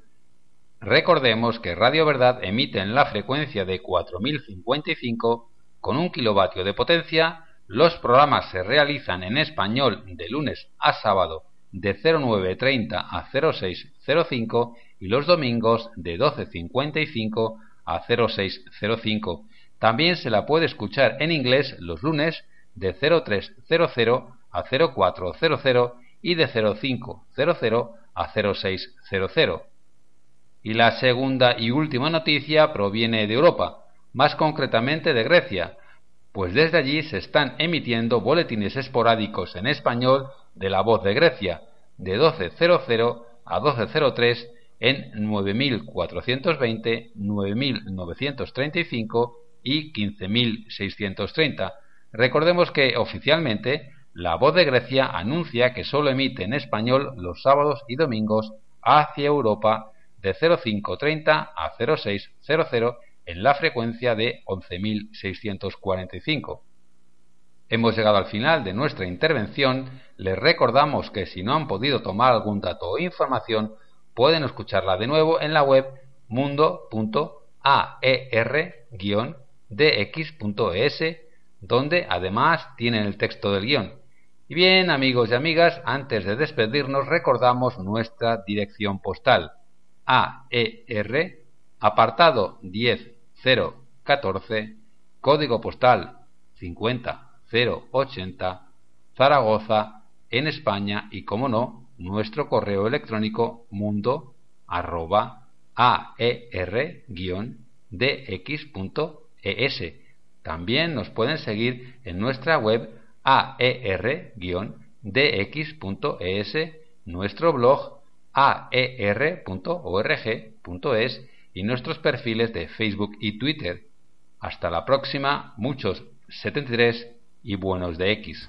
Recordemos que Radio Verdad emite en la frecuencia de 4055 con un kilovatio de potencia. Los programas se realizan en español de lunes a sábado de 0930 a 0605 y los domingos de 1255 a 0605 también se la puede escuchar en inglés los lunes de 0300 a 0400 y de 0500 a 0600. Y la segunda y última noticia proviene de Europa, más concretamente de Grecia, pues desde allí se están emitiendo boletines esporádicos en español de la voz de Grecia, de 1200 a 1203 en 9420, 9935 y 15.630. Recordemos que oficialmente la voz de Grecia anuncia que solo emite en español los sábados y domingos hacia Europa de 0530 a 0600 en la frecuencia de 11.645. Hemos llegado al final de nuestra intervención. Les recordamos que si no han podido tomar algún dato o información, pueden escucharla de nuevo en la web mundo.aer- dx.es, donde además tienen el texto del guion. Y bien, amigos y amigas, antes de despedirnos recordamos nuestra dirección postal. AER, apartado 10014, código postal 50080, Zaragoza, en España y, como no, nuestro correo electrónico mundo arroba aer dx.es. También nos pueden seguir en nuestra web aer-dx.es, nuestro blog aer.org.es y nuestros perfiles de Facebook y Twitter. Hasta la próxima, muchos 73 y buenos de X.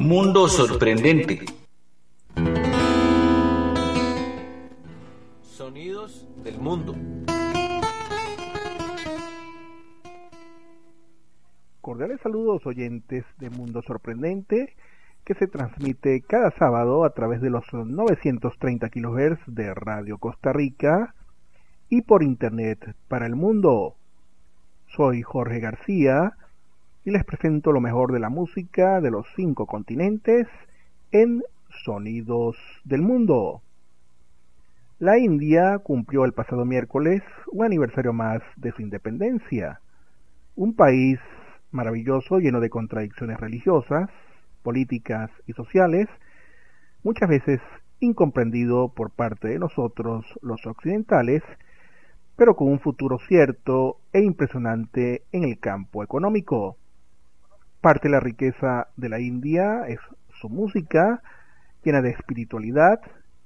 Mundo sorprendente. Sonidos del mundo. Cordiales saludos oyentes de Mundo Sorprendente que se transmite cada sábado a través de los 930 kHz de Radio Costa Rica y por internet para el mundo. Soy Jorge García y les presento lo mejor de la música de los cinco continentes en Sonidos del Mundo. La India cumplió el pasado miércoles un aniversario más de su independencia, un país maravilloso lleno de contradicciones religiosas, políticas y sociales, muchas veces incomprendido por parte de nosotros los occidentales, pero con un futuro cierto e impresionante en el campo económico. Parte de la riqueza de la India es su música, llena de espiritualidad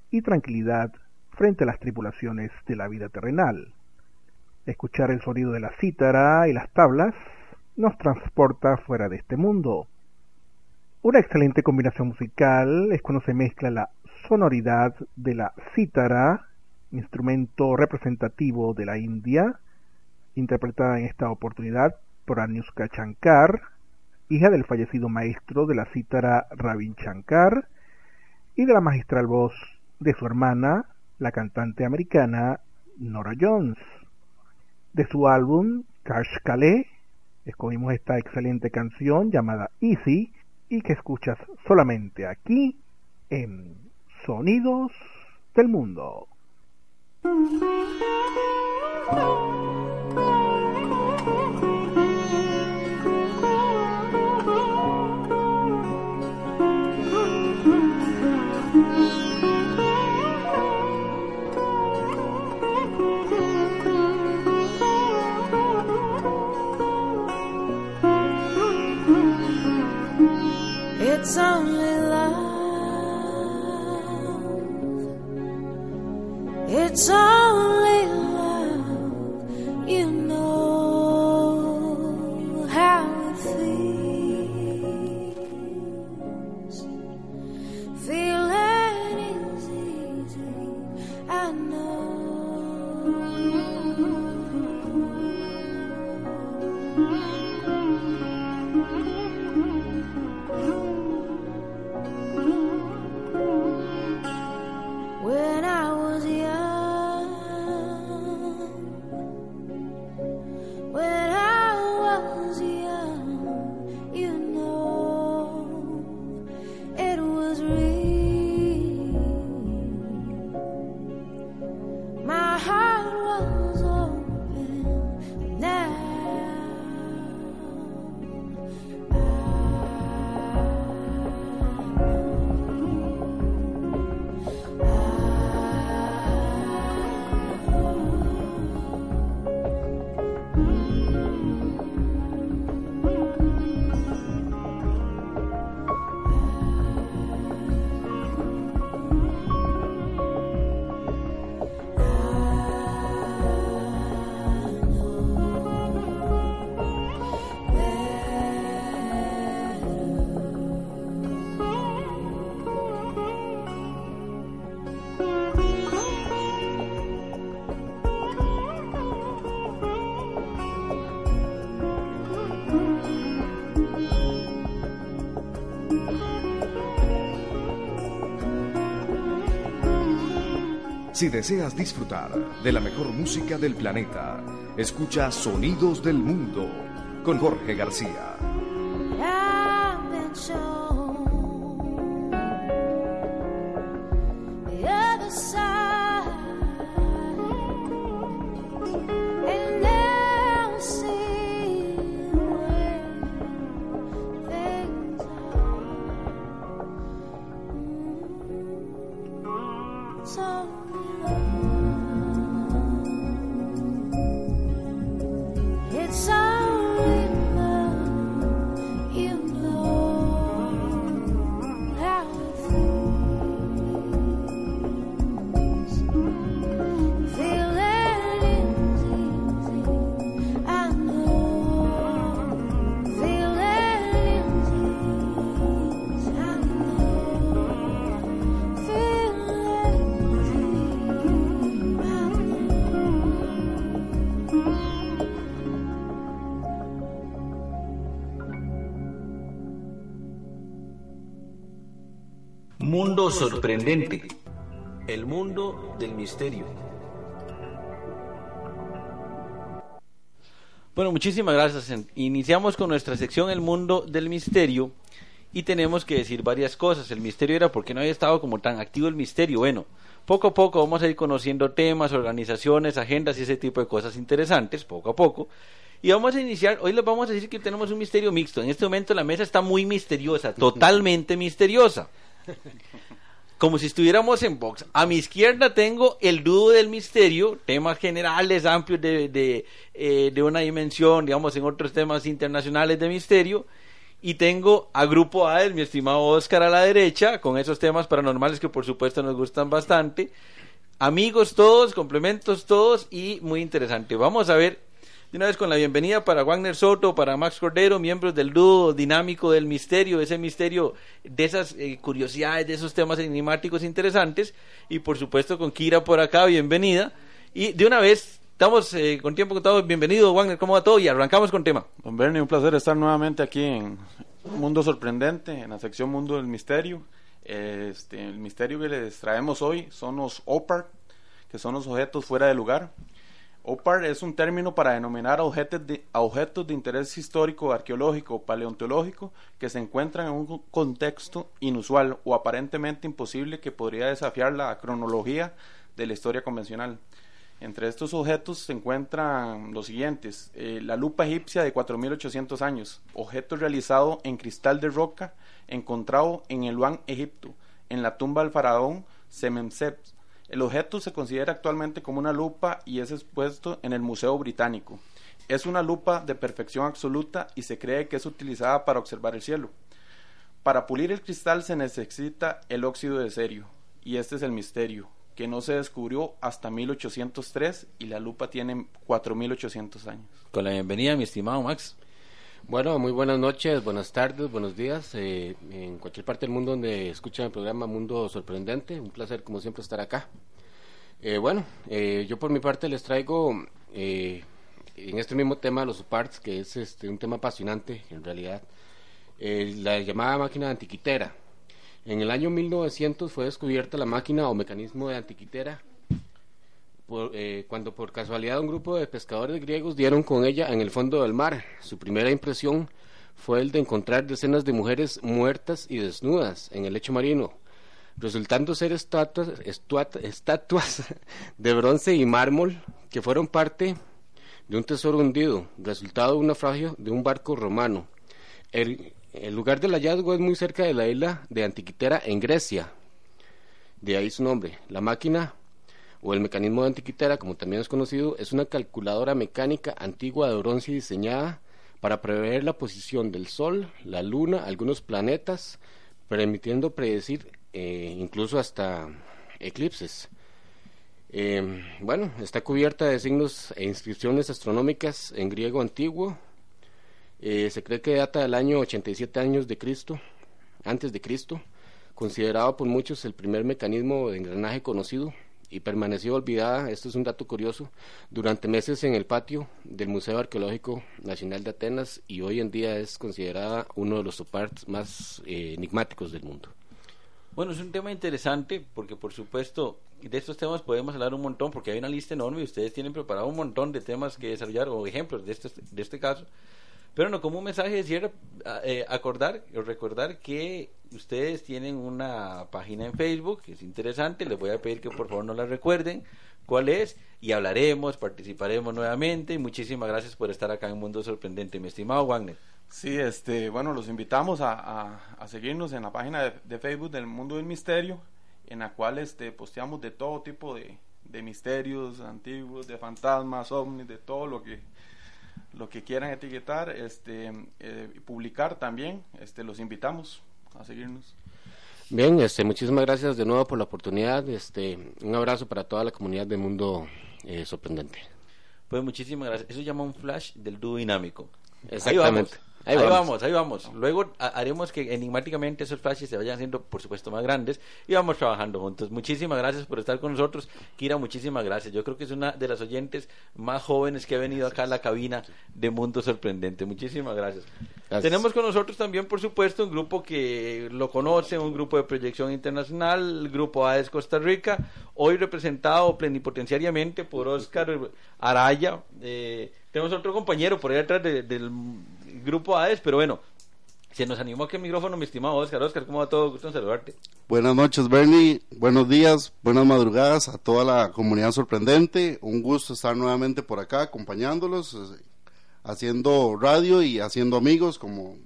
y tranquilidad frente a las tribulaciones de la vida terrenal. Escuchar el sonido de la cítara y las tablas nos transporta fuera de este mundo. Una excelente combinación musical es cuando se mezcla la sonoridad de la cítara, instrumento representativo de la India, interpretada en esta oportunidad por Anushka Shankar, hija del fallecido maestro de la cítara Ravin Shankar, y de la magistral voz de su hermana, la cantante americana Nora Jones. De su álbum Cash Calais, escogimos esta excelente canción llamada Easy y que escuchas solamente aquí en Sonidos del Mundo. It's only love. It's only Si deseas disfrutar de la mejor música del planeta, escucha Sonidos del Mundo con Jorge García. Sorprendente. El mundo del misterio. Bueno, muchísimas gracias. Iniciamos con nuestra sección El mundo del misterio y tenemos que decir varias cosas. El misterio era porque no había estado como tan activo el misterio. Bueno, poco a poco vamos a ir conociendo temas, organizaciones, agendas y ese tipo de cosas interesantes, poco a poco. Y vamos a iniciar, hoy les vamos a decir que tenemos un misterio mixto. En este momento la mesa está muy misteriosa, [laughs] totalmente misteriosa. Como si estuviéramos en box. A mi izquierda tengo el dúo del misterio, temas generales, amplios de, de, eh, una dimensión, digamos, en otros temas internacionales de misterio. Y tengo a Grupo A, mi estimado Oscar a la derecha, con esos temas paranormales que por supuesto nos gustan bastante. Amigos todos, complementos todos y muy interesante. Vamos a ver De una vez con la bienvenida para Wagner Soto, para Max Cordero, miembros del dúo dinámico del misterio, ese misterio de esas eh, curiosidades, de esos temas enigmáticos interesantes. Y por supuesto con Kira por acá, bienvenida. Y de una vez, estamos eh, con tiempo contado, bienvenido Wagner, ¿cómo va todo? Y arrancamos con tema. Don Bernie, un placer estar nuevamente aquí en Mundo Sorprendente, en la sección Mundo del Misterio. Este, el misterio que les traemos hoy son los OPAR, que son los objetos fuera de lugar. OPAR es un término para denominar objetos de, objetos de interés histórico, arqueológico o paleontológico que se encuentran en un contexto inusual o aparentemente imposible que podría desafiar la cronología de la historia convencional. Entre estos objetos se encuentran los siguientes: eh, la lupa egipcia de 4.800 años, objeto realizado en cristal de roca, encontrado en el Luan, Egipto, en la tumba del faraón Sememsep. El objeto se considera actualmente como una lupa y es expuesto en el Museo Británico. Es una lupa de perfección absoluta y se cree que es utilizada para observar el cielo. Para pulir el cristal se necesita el óxido de cerio, y este es el misterio que no se descubrió hasta 1803 y la lupa tiene 4800 años. Con la bienvenida, mi estimado Max. Bueno, muy buenas noches, buenas tardes, buenos días. Eh, en cualquier parte del mundo donde escuchan el programa Mundo Sorprendente, un placer como siempre estar acá. Eh, bueno, eh, yo por mi parte les traigo eh, en este mismo tema los parts, que es este, un tema apasionante en realidad, eh, la llamada máquina antiquitera. En el año 1900 fue descubierta la máquina o mecanismo de antiquitera eh, cuando por casualidad un grupo de pescadores griegos dieron con ella en el fondo del mar. Su primera impresión fue el de encontrar decenas de mujeres muertas y desnudas en el lecho marino, resultando ser estatuas, estatuas [laughs] de bronce y mármol que fueron parte de un tesoro hundido, resultado de un naufragio de un barco romano. El, el lugar del hallazgo es muy cerca de la isla de Antiquitera en Grecia. De ahí su nombre. La máquina o el mecanismo de Antiquitera, como también es conocido, es una calculadora mecánica antigua de bronce diseñada para prever la posición del Sol, la Luna, algunos planetas, permitiendo predecir eh, incluso hasta eclipses. Eh, bueno, está cubierta de signos e inscripciones astronómicas en griego antiguo. Eh, se cree que data del año 87 años de Cristo, antes de Cristo, considerado por muchos el primer mecanismo de engranaje conocido y permaneció olvidada, esto es un dato curioso, durante meses en el patio del Museo Arqueológico Nacional de Atenas y hoy en día es considerada uno de los parts más eh, enigmáticos del mundo. Bueno, es un tema interesante porque por supuesto de estos temas podemos hablar un montón porque hay una lista enorme y ustedes tienen preparado un montón de temas que desarrollar o ejemplos de este, de este caso. Pero no, como un mensaje de cierre, a- eh, acordar o recordar que ustedes tienen una página en Facebook que es interesante, les voy a pedir que por favor no la recuerden cuál es y hablaremos, participaremos nuevamente muchísimas gracias por estar acá en Mundo Sorprendente, mi estimado Wagner. Sí, este, bueno, los invitamos a, a- a seguirnos en la página de, de Facebook del Mundo del Misterio, en la cual este, posteamos de todo tipo de, de misterios antiguos, de fantasmas, ovnis, de todo lo que lo que quieran etiquetar, este, eh, y publicar también, este, los invitamos a seguirnos. Bien, este, muchísimas gracias de nuevo por la oportunidad. Este, un abrazo para toda la comunidad del mundo eh, sorprendente. Pues muchísimas gracias. Eso se llama un flash del dúo dinámico. Exactamente. Ahí Ahí vamos, ahí vamos. vamos, ahí vamos. Luego ha- haremos que enigmáticamente esos flashes se vayan haciendo, por supuesto, más grandes y vamos trabajando juntos. Muchísimas gracias por estar con nosotros. Kira, muchísimas gracias. Yo creo que es una de las oyentes más jóvenes que ha venido acá a la cabina de Mundo Sorprendente. Muchísimas gracias. Gracias. Tenemos con nosotros también, por supuesto, un grupo que lo conoce, un grupo de proyección internacional, el grupo AES Costa Rica, hoy representado plenipotenciariamente por Oscar Araya. Eh, tenemos otro compañero por ahí atrás de- del grupo AES, pero bueno, se nos animó aquí el micrófono, mi estimado Oscar. Oscar, ¿cómo va todo? Gusto en saludarte. Buenas noches, Bernie. Buenos días, buenas madrugadas a toda la comunidad sorprendente. Un gusto estar nuevamente por acá acompañándolos, eh, haciendo radio y haciendo amigos, como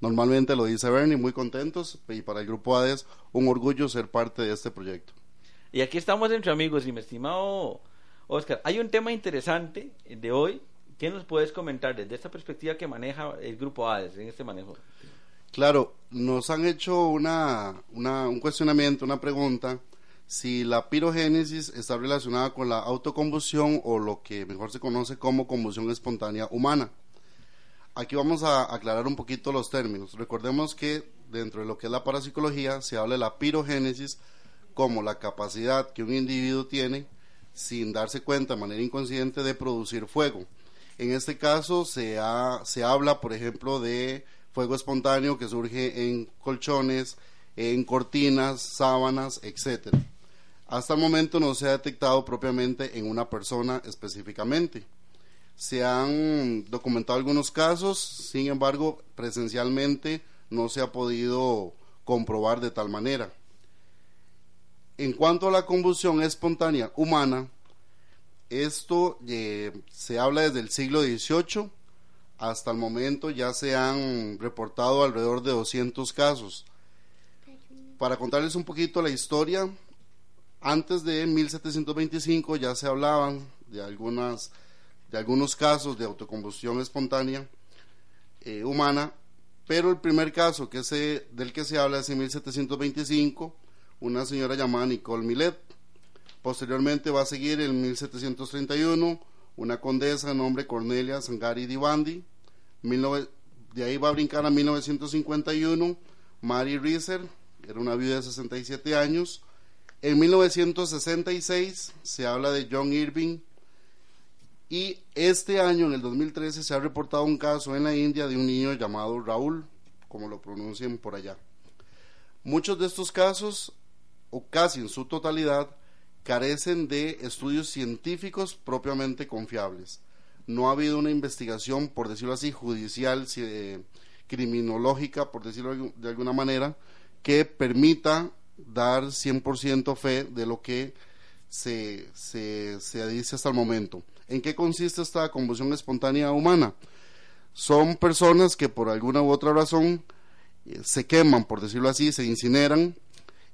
normalmente lo dice Bernie. Muy contentos y para el grupo ADES un orgullo ser parte de este proyecto. Y aquí estamos entre amigos y mi estimado Oscar, hay un tema interesante de hoy. ¿Qué nos puedes comentar desde esta perspectiva que maneja el grupo ADES en este manejo? Claro, nos han hecho una, una- un cuestionamiento, una pregunta si la pirogénesis está relacionada con la autocombustión o lo que mejor se conoce como combustión espontánea humana. Aquí vamos a aclarar un poquito los términos. Recordemos que dentro de lo que es la parapsicología se habla de la pirogénesis como la capacidad que un individuo tiene sin darse cuenta de manera inconsciente de producir fuego. En este caso se, ha- se habla, por ejemplo, de fuego espontáneo que surge en colchones, en cortinas, sábanas, etcétera. Hasta el momento no se ha detectado propiamente en una persona específicamente. Se han documentado algunos casos, sin embargo, presencialmente no se ha podido comprobar de tal manera. En cuanto a la combustión espontánea humana, esto eh, se habla desde el siglo XVIII. Hasta el momento ya se han reportado alrededor de 200 casos. Para contarles un poquito la historia, antes de 1725 ya se hablaban de algunas de algunos casos de autocombustión espontánea eh, humana, pero el primer caso que se, del que se habla es en 1725, una señora llamada Nicole Millet. Posteriormente va a seguir en 1731 una condesa de nombre Cornelia Sangari Divandi. 19 de ahí va a brincar a 1951 Mary Reiser, era una viuda de 67 años. En 1966 se habla de John Irving. Y este año, en el 2013, se ha reportado un caso en la India de un niño llamado Raúl, como lo pronuncian por allá. Muchos de estos casos, o casi en su totalidad, carecen de estudios científicos propiamente confiables. No ha habido una investigación, por decirlo así, judicial, ci- eh, criminológica, por decirlo de algu- de alguna manera, que permita dar 100% fe de lo que se, se, se dice hasta el momento. ¿En qué consiste esta combustión espontánea humana? Son personas que por alguna u otra razón eh, se queman, por decirlo así, se incineran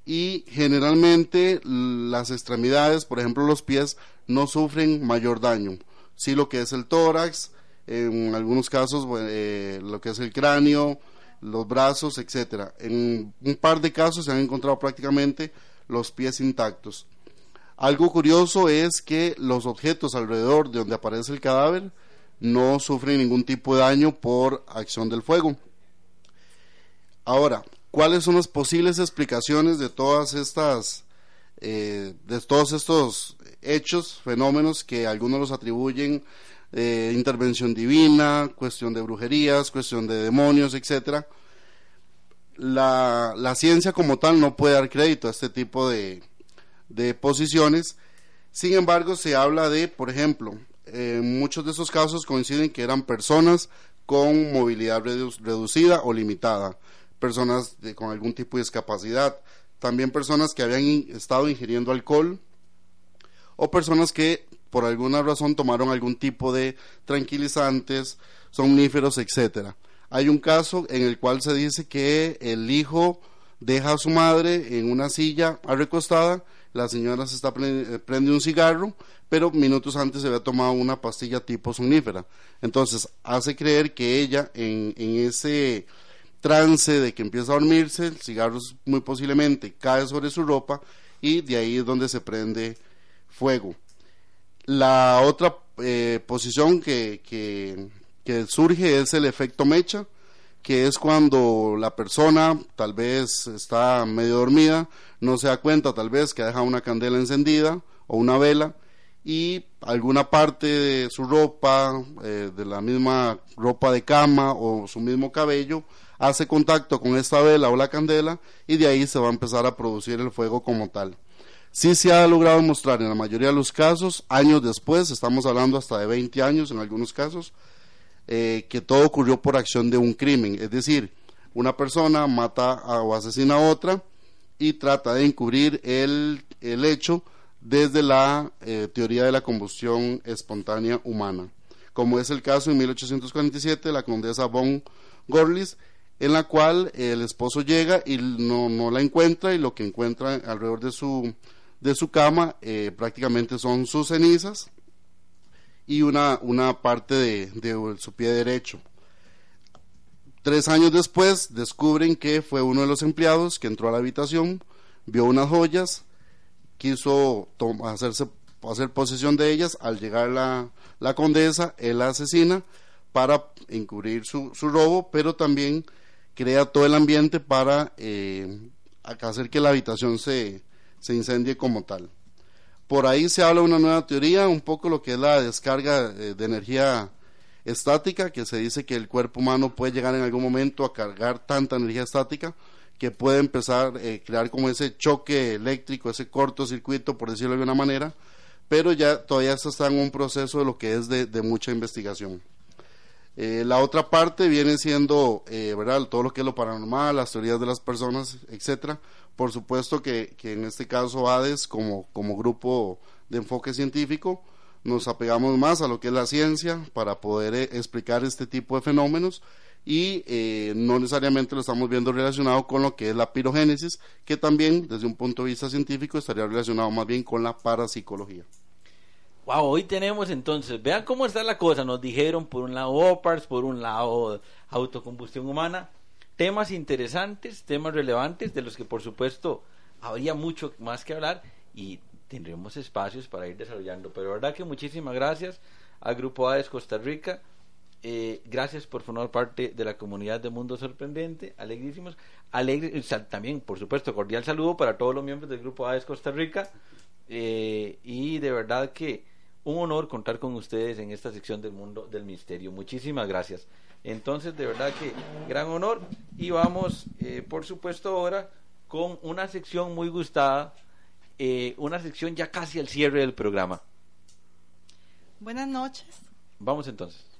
y generalmente las extremidades, por ejemplo los pies, no sufren mayor daño. Sí lo que es el tórax, en algunos casos eh, lo que es el cráneo, los brazos, etcétera. En un par de casos se han encontrado prácticamente los pies intactos. Algo curioso es que los objetos alrededor de donde aparece el cadáver no sufren ningún tipo de daño por acción del fuego. Ahora, ¿cuáles son las posibles explicaciones de todas estas, eh, de todos estos hechos, fenómenos que algunos los atribuyen eh, intervención divina, cuestión de brujerías, cuestión de demonios, etcétera? La, la ciencia como tal no puede dar crédito a este tipo de, de posiciones. Sin embargo, se habla de, por ejemplo, en muchos de esos casos coinciden que eran personas con movilidad redu- reducida o limitada, personas con algún tipo de discapacidad, también personas que habían estado ingiriendo alcohol o personas que por alguna razón tomaron algún tipo de tranquilizantes, somníferos, etcétera. Hay un caso en el cual se dice que el hijo deja a su madre en una silla recostada, la señora se está eh, prende un cigarro, pero minutos antes se había tomado una pastilla tipo somnífera. Entonces hace creer que ella en, en ese trance de que empieza a dormirse, el cigarro muy posiblemente cae sobre su ropa y de ahí es donde se prende fuego. La otra eh, posición que, que, surge es el efecto mecha, que es cuando la persona tal vez está medio dormida, no se da cuenta tal vez que deja una candela encendida o una vela y alguna parte de su ropa, eh, de la misma ropa de cama o su mismo cabello, hace contacto con esta vela o la candela y de ahí se va a empezar a producir el fuego como tal. Sí se ha logrado mostrar en la mayoría de los casos, años después, estamos hablando hasta de 20 años en algunos casos, eh, que todo ocurrió por acción de un crimen. Es decir, una persona mata o asesina a otra y trata de encubrir el, el hecho desde la eh, teoría de la combustión espontánea humana, como es el caso en 1847 de la condesa von Gorlis, en la cual el esposo llega y no, no la encuentra y lo que encuentra alrededor de su, de su cama eh, prácticamente son sus cenizas y una, una parte de, de su pie derecho. Tres años después descubren que fue uno de los empleados que entró a la habitación, vio unas joyas, quiso hacerse hacer posesión de ellas. Al llegar la, la condesa, él la asesina para encubrir su, su robo, pero también crea todo el ambiente para eh, hacer que la habitación se, se incendie como tal. Por ahí se habla una nueva teoría, un poco lo que es la descarga eh, de energía estática, que se dice que el cuerpo humano puede llegar en algún momento a cargar tanta energía estática que puede empezar a crear como ese choque eléctrico, ese cortocircuito, por decirlo de alguna manera, pero ya todavía está en un proceso de lo que es de, mucha investigación. Eh, la otra parte viene siendo, eh, ¿verdad? Todo lo que es lo paranormal, las teorías de las personas, etcétera. Por supuesto que, que en este caso ADES, como, como grupo de enfoque científico, nos apegamos más a lo que es la ciencia para poder eh, explicar este tipo de fenómenos y eh, no necesariamente lo estamos viendo relacionado con lo que es la pirogénesis, que también desde un punto de vista científico estaría relacionado más bien con la parapsicología. Wow, hoy tenemos entonces, vean cómo está la cosa. Nos dijeron por un lado OPARS, por un lado autocombustión humana. Temas interesantes, temas relevantes, de los que por supuesto habría mucho más que hablar y tendremos espacios para ir desarrollando. Pero verdad que muchísimas gracias al Grupo AES Costa Rica. Eh, gracias por formar parte de la comunidad de Mundo Sorprendente. Alegrísimos. Alegre, también, por supuesto, cordial saludo para todos los miembros del Grupo AES Costa Rica. Eh, y de verdad que un honor contar con ustedes en esta sección del mundo del misterio. Muchísimas gracias. Entonces, de verdad que gran honor. Y vamos, eh, por supuesto, ahora con una sección muy gustada, eh, una sección ya casi al cierre del programa. Buenas noches. Vamos entonces.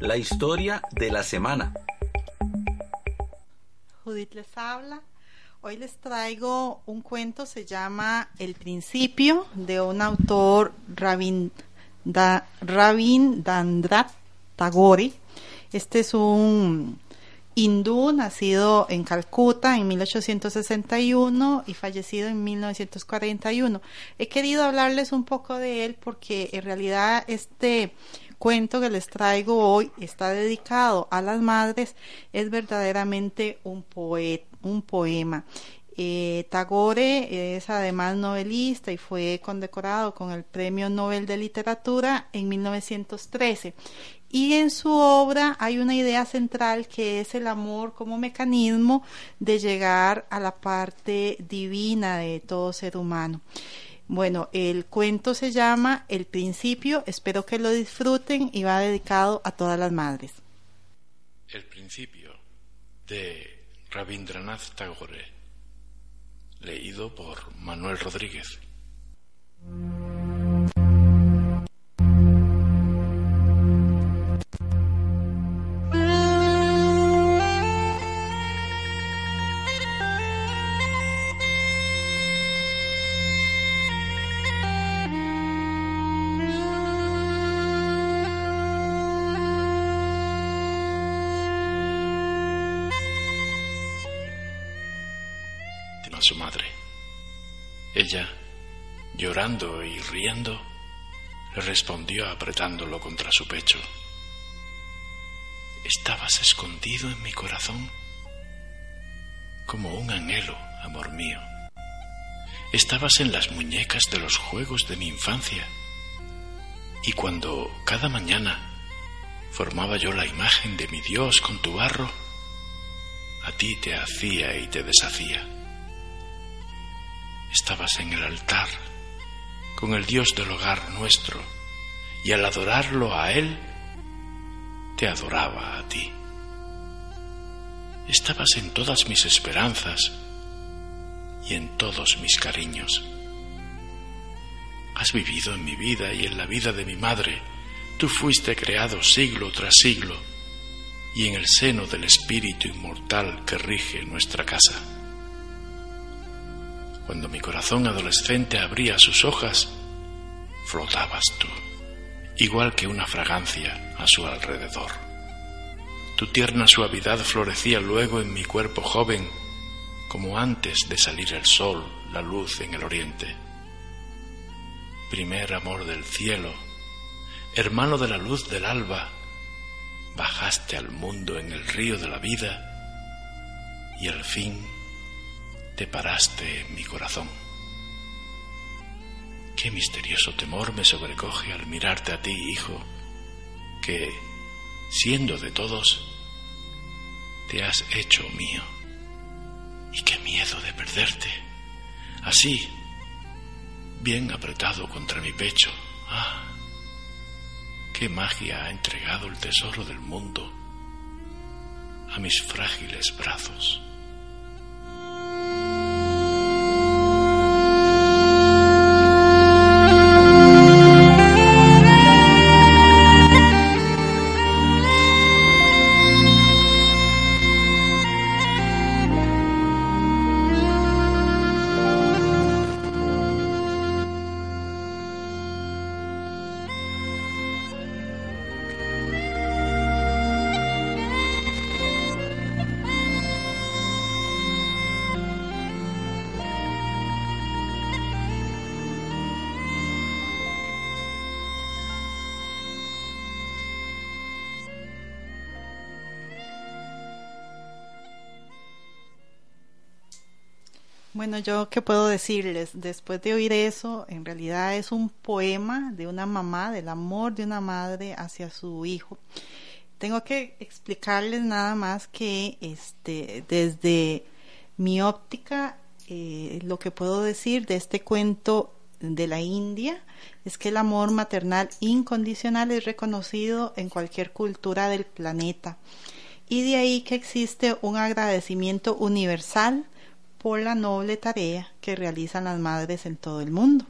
La historia de la semana. Judith les habla. Hoy les traigo un cuento, se llama El Principio, de un autor Rabinda- Rabindranath Tagore. Este es un hindú nacido en Calcuta en 1861 y fallecido en 1941. He querido hablarles un poco de él porque en realidad este cuento que les traigo hoy está dedicado a las madres, es verdaderamente un, poet, un poema. Eh, Tagore es además novelista y fue condecorado con el Premio Nobel de Literatura en 1913. Y en su obra hay una idea central que es el amor como mecanismo de llegar a la parte divina de todo ser humano. Bueno, el cuento se llama El principio, espero que lo disfruten y va dedicado a todas las madres. El principio de Rabindranath Tagore, leído por Manuel Rodríguez. Ella, llorando y riendo, le respondió apretándolo contra su pecho. Estabas escondido en mi corazón como un anhelo, amor mío. Estabas en las muñecas de los juegos de mi infancia. Y cuando cada mañana formaba yo la imagen de mi Dios con tu barro, a ti te hacía y te deshacía. Estabas en el altar con el Dios del hogar nuestro y al adorarlo a Él, te adoraba a ti. Estabas en todas mis esperanzas y en todos mis cariños. Has vivido en mi vida y en la vida de mi madre. Tú fuiste creado siglo tras siglo y en el seno del espíritu inmortal que rige nuestra casa. Cuando mi corazón adolescente abría sus hojas, flotabas tú, igual que una fragancia a su alrededor. Tu tierna suavidad florecía luego en mi cuerpo joven, como antes de salir el sol, la luz en el oriente. Primer amor del cielo, hermano de la luz del alba, bajaste al mundo en el río de la vida y al fin te paraste en mi corazón. Qué misterioso temor me sobrecoge al mirarte a ti, hijo, que, siendo de todos, te has hecho mío. Y qué miedo de perderte. Así, bien apretado contra mi pecho. Ah, qué magia ha entregado el tesoro del mundo a mis frágiles brazos. Yo qué puedo decirles, después de oír eso, en realidad es un poema de una mamá, del amor de una madre hacia su hijo. Tengo que explicarles nada más que este desde mi óptica eh, lo que puedo decir de este cuento de la India es que el amor maternal incondicional es reconocido en cualquier cultura del planeta y de ahí que existe un agradecimiento universal por la noble tarea que realizan las madres en todo el mundo.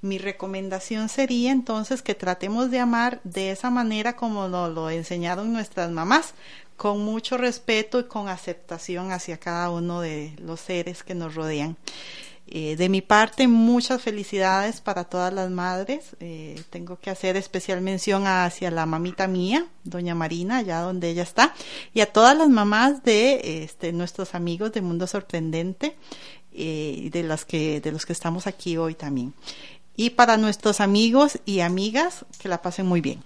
Mi recomendación sería entonces que tratemos de amar de esa manera como nos lo enseñaron nuestras mamás, con mucho respeto y con aceptación hacia cada uno de los seres que nos rodean. Eh, de mi parte, muchas felicidades para todas las madres. Eh, tengo que hacer especial mención hacia la mamita mía, doña Marina, allá donde ella está, y a todas las mamás de este, nuestros amigos de Mundo Sorprendente, eh, de, las que, de los que estamos aquí hoy también. Y para nuestros amigos y amigas, que la pasen muy bien.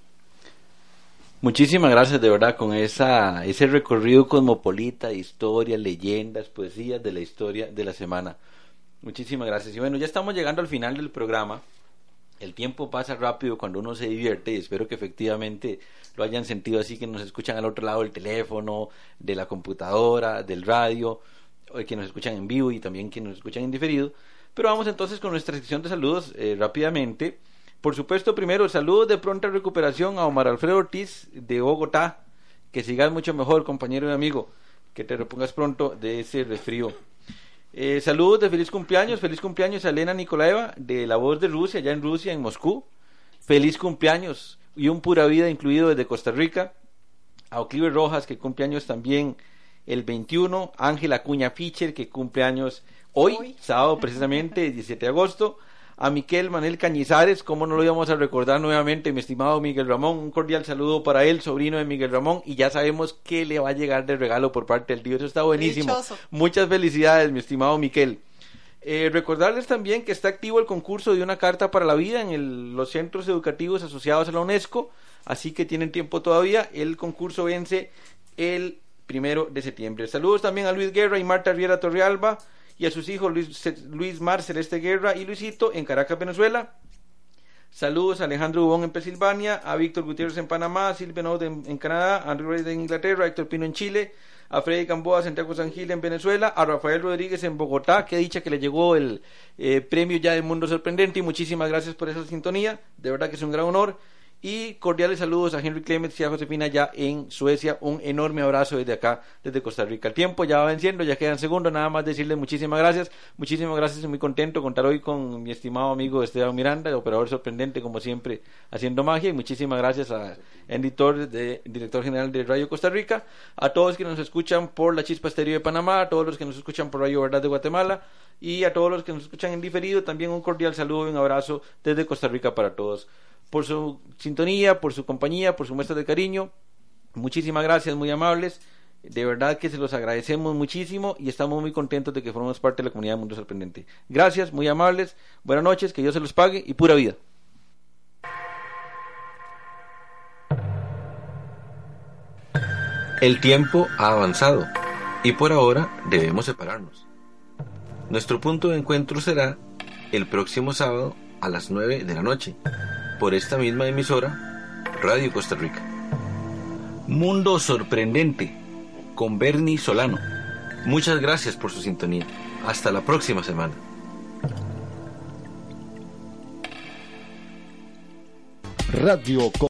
Muchísimas gracias de verdad con esa, ese recorrido cosmopolita historias, leyendas, poesías de la historia de la semana. Muchísimas gracias. Y bueno, ya estamos llegando al final del programa. El tiempo pasa rápido cuando uno se divierte y espero que efectivamente lo hayan sentido así, que nos escuchan al otro lado del teléfono, de la computadora, del radio, o que nos escuchan en vivo y también que nos escuchan en diferido. Pero vamos entonces con nuestra sección de saludos eh, rápidamente. Por supuesto, primero, saludos de pronta recuperación a Omar Alfredo Ortiz de Bogotá. Que sigas mucho mejor, compañero y amigo. Que te repongas pronto de ese resfrío. Eh, saludos de feliz cumpleaños, feliz cumpleaños a Elena Nikolaeva de La Voz de Rusia, allá en Rusia, en Moscú. Feliz cumpleaños y un pura vida incluido desde Costa Rica. A Oclive Rojas, que cumpleaños también el 21. Ángela Cuña Fischer, que cumpleaños hoy, hoy. sábado precisamente, [laughs] 17 de agosto a Miquel Manel Cañizares, cómo no lo íbamos a recordar nuevamente, mi estimado Miguel Ramón, un cordial saludo para él, sobrino de Miguel Ramón, y ya sabemos qué le va a llegar de regalo por parte del tío, eso está buenísimo. Dichoso. Muchas felicidades, mi estimado Miquel. Eh, recordarles también que está activo el concurso de una carta para la vida en el- los centros educativos asociados a la UNESCO, así que tienen tiempo todavía. El concurso vence el primero de septiembre. Saludos también a Luis Guerra y Marta Riera Torrealba y a sus hijos Luis, Luis Mar Celeste Guerra y Luisito en Caracas, Venezuela. Saludos a Alejandro Bubón en Pensilvania, a Víctor Gutiérrez en Panamá, a Silvia Nod en, Canadá, a Andrew Reid en Inglaterra, a Héctor Pino en Chile, a Freddy Gamboa, Santiago San Gil en Venezuela, a Rafael Rodríguez en Bogotá, que dicha que le llegó el eh, premio ya de Mundo Sorprendente y muchísimas gracias por esa sintonía, de verdad que es un gran honor. Y cordiales saludos a Henry Clements y a Josefina ya en Suecia. Un enorme abrazo desde acá, desde Costa Rica. El tiempo ya va venciendo, ya quedan segundos. Nada más decirles muchísimas gracias. Muchísimas gracias. Muy contento contar hoy con mi estimado amigo Esteban Miranda, operador sorprendente, como siempre, haciendo magia. Y muchísimas gracias a Andy Torres, de, director general de Radio Costa Rica. A todos que nos escuchan por la Chispa Estéreo de Panamá, a todos los que nos escuchan por Radio Verdad de Guatemala y a todos los que nos escuchan en diferido. También un cordial saludo y un abrazo desde Costa Rica para todos por su sintonía, por su compañía, por su muestra de cariño. Muchísimas gracias, muy amables. De verdad que se los agradecemos muchísimo y estamos muy contentos de que formemos parte de la comunidad de Mundo Sorprendente. Gracias, muy amables. Buenas noches, que Dios se los pague y pura vida. El tiempo ha avanzado y por ahora debemos separarnos. Nuestro punto de encuentro será el próximo sábado a las 9 de la noche por esta misma emisora Radio Costa Rica. Mundo sorprendente con Bernie Solano. Muchas gracias por su sintonía. Hasta la próxima semana. Radio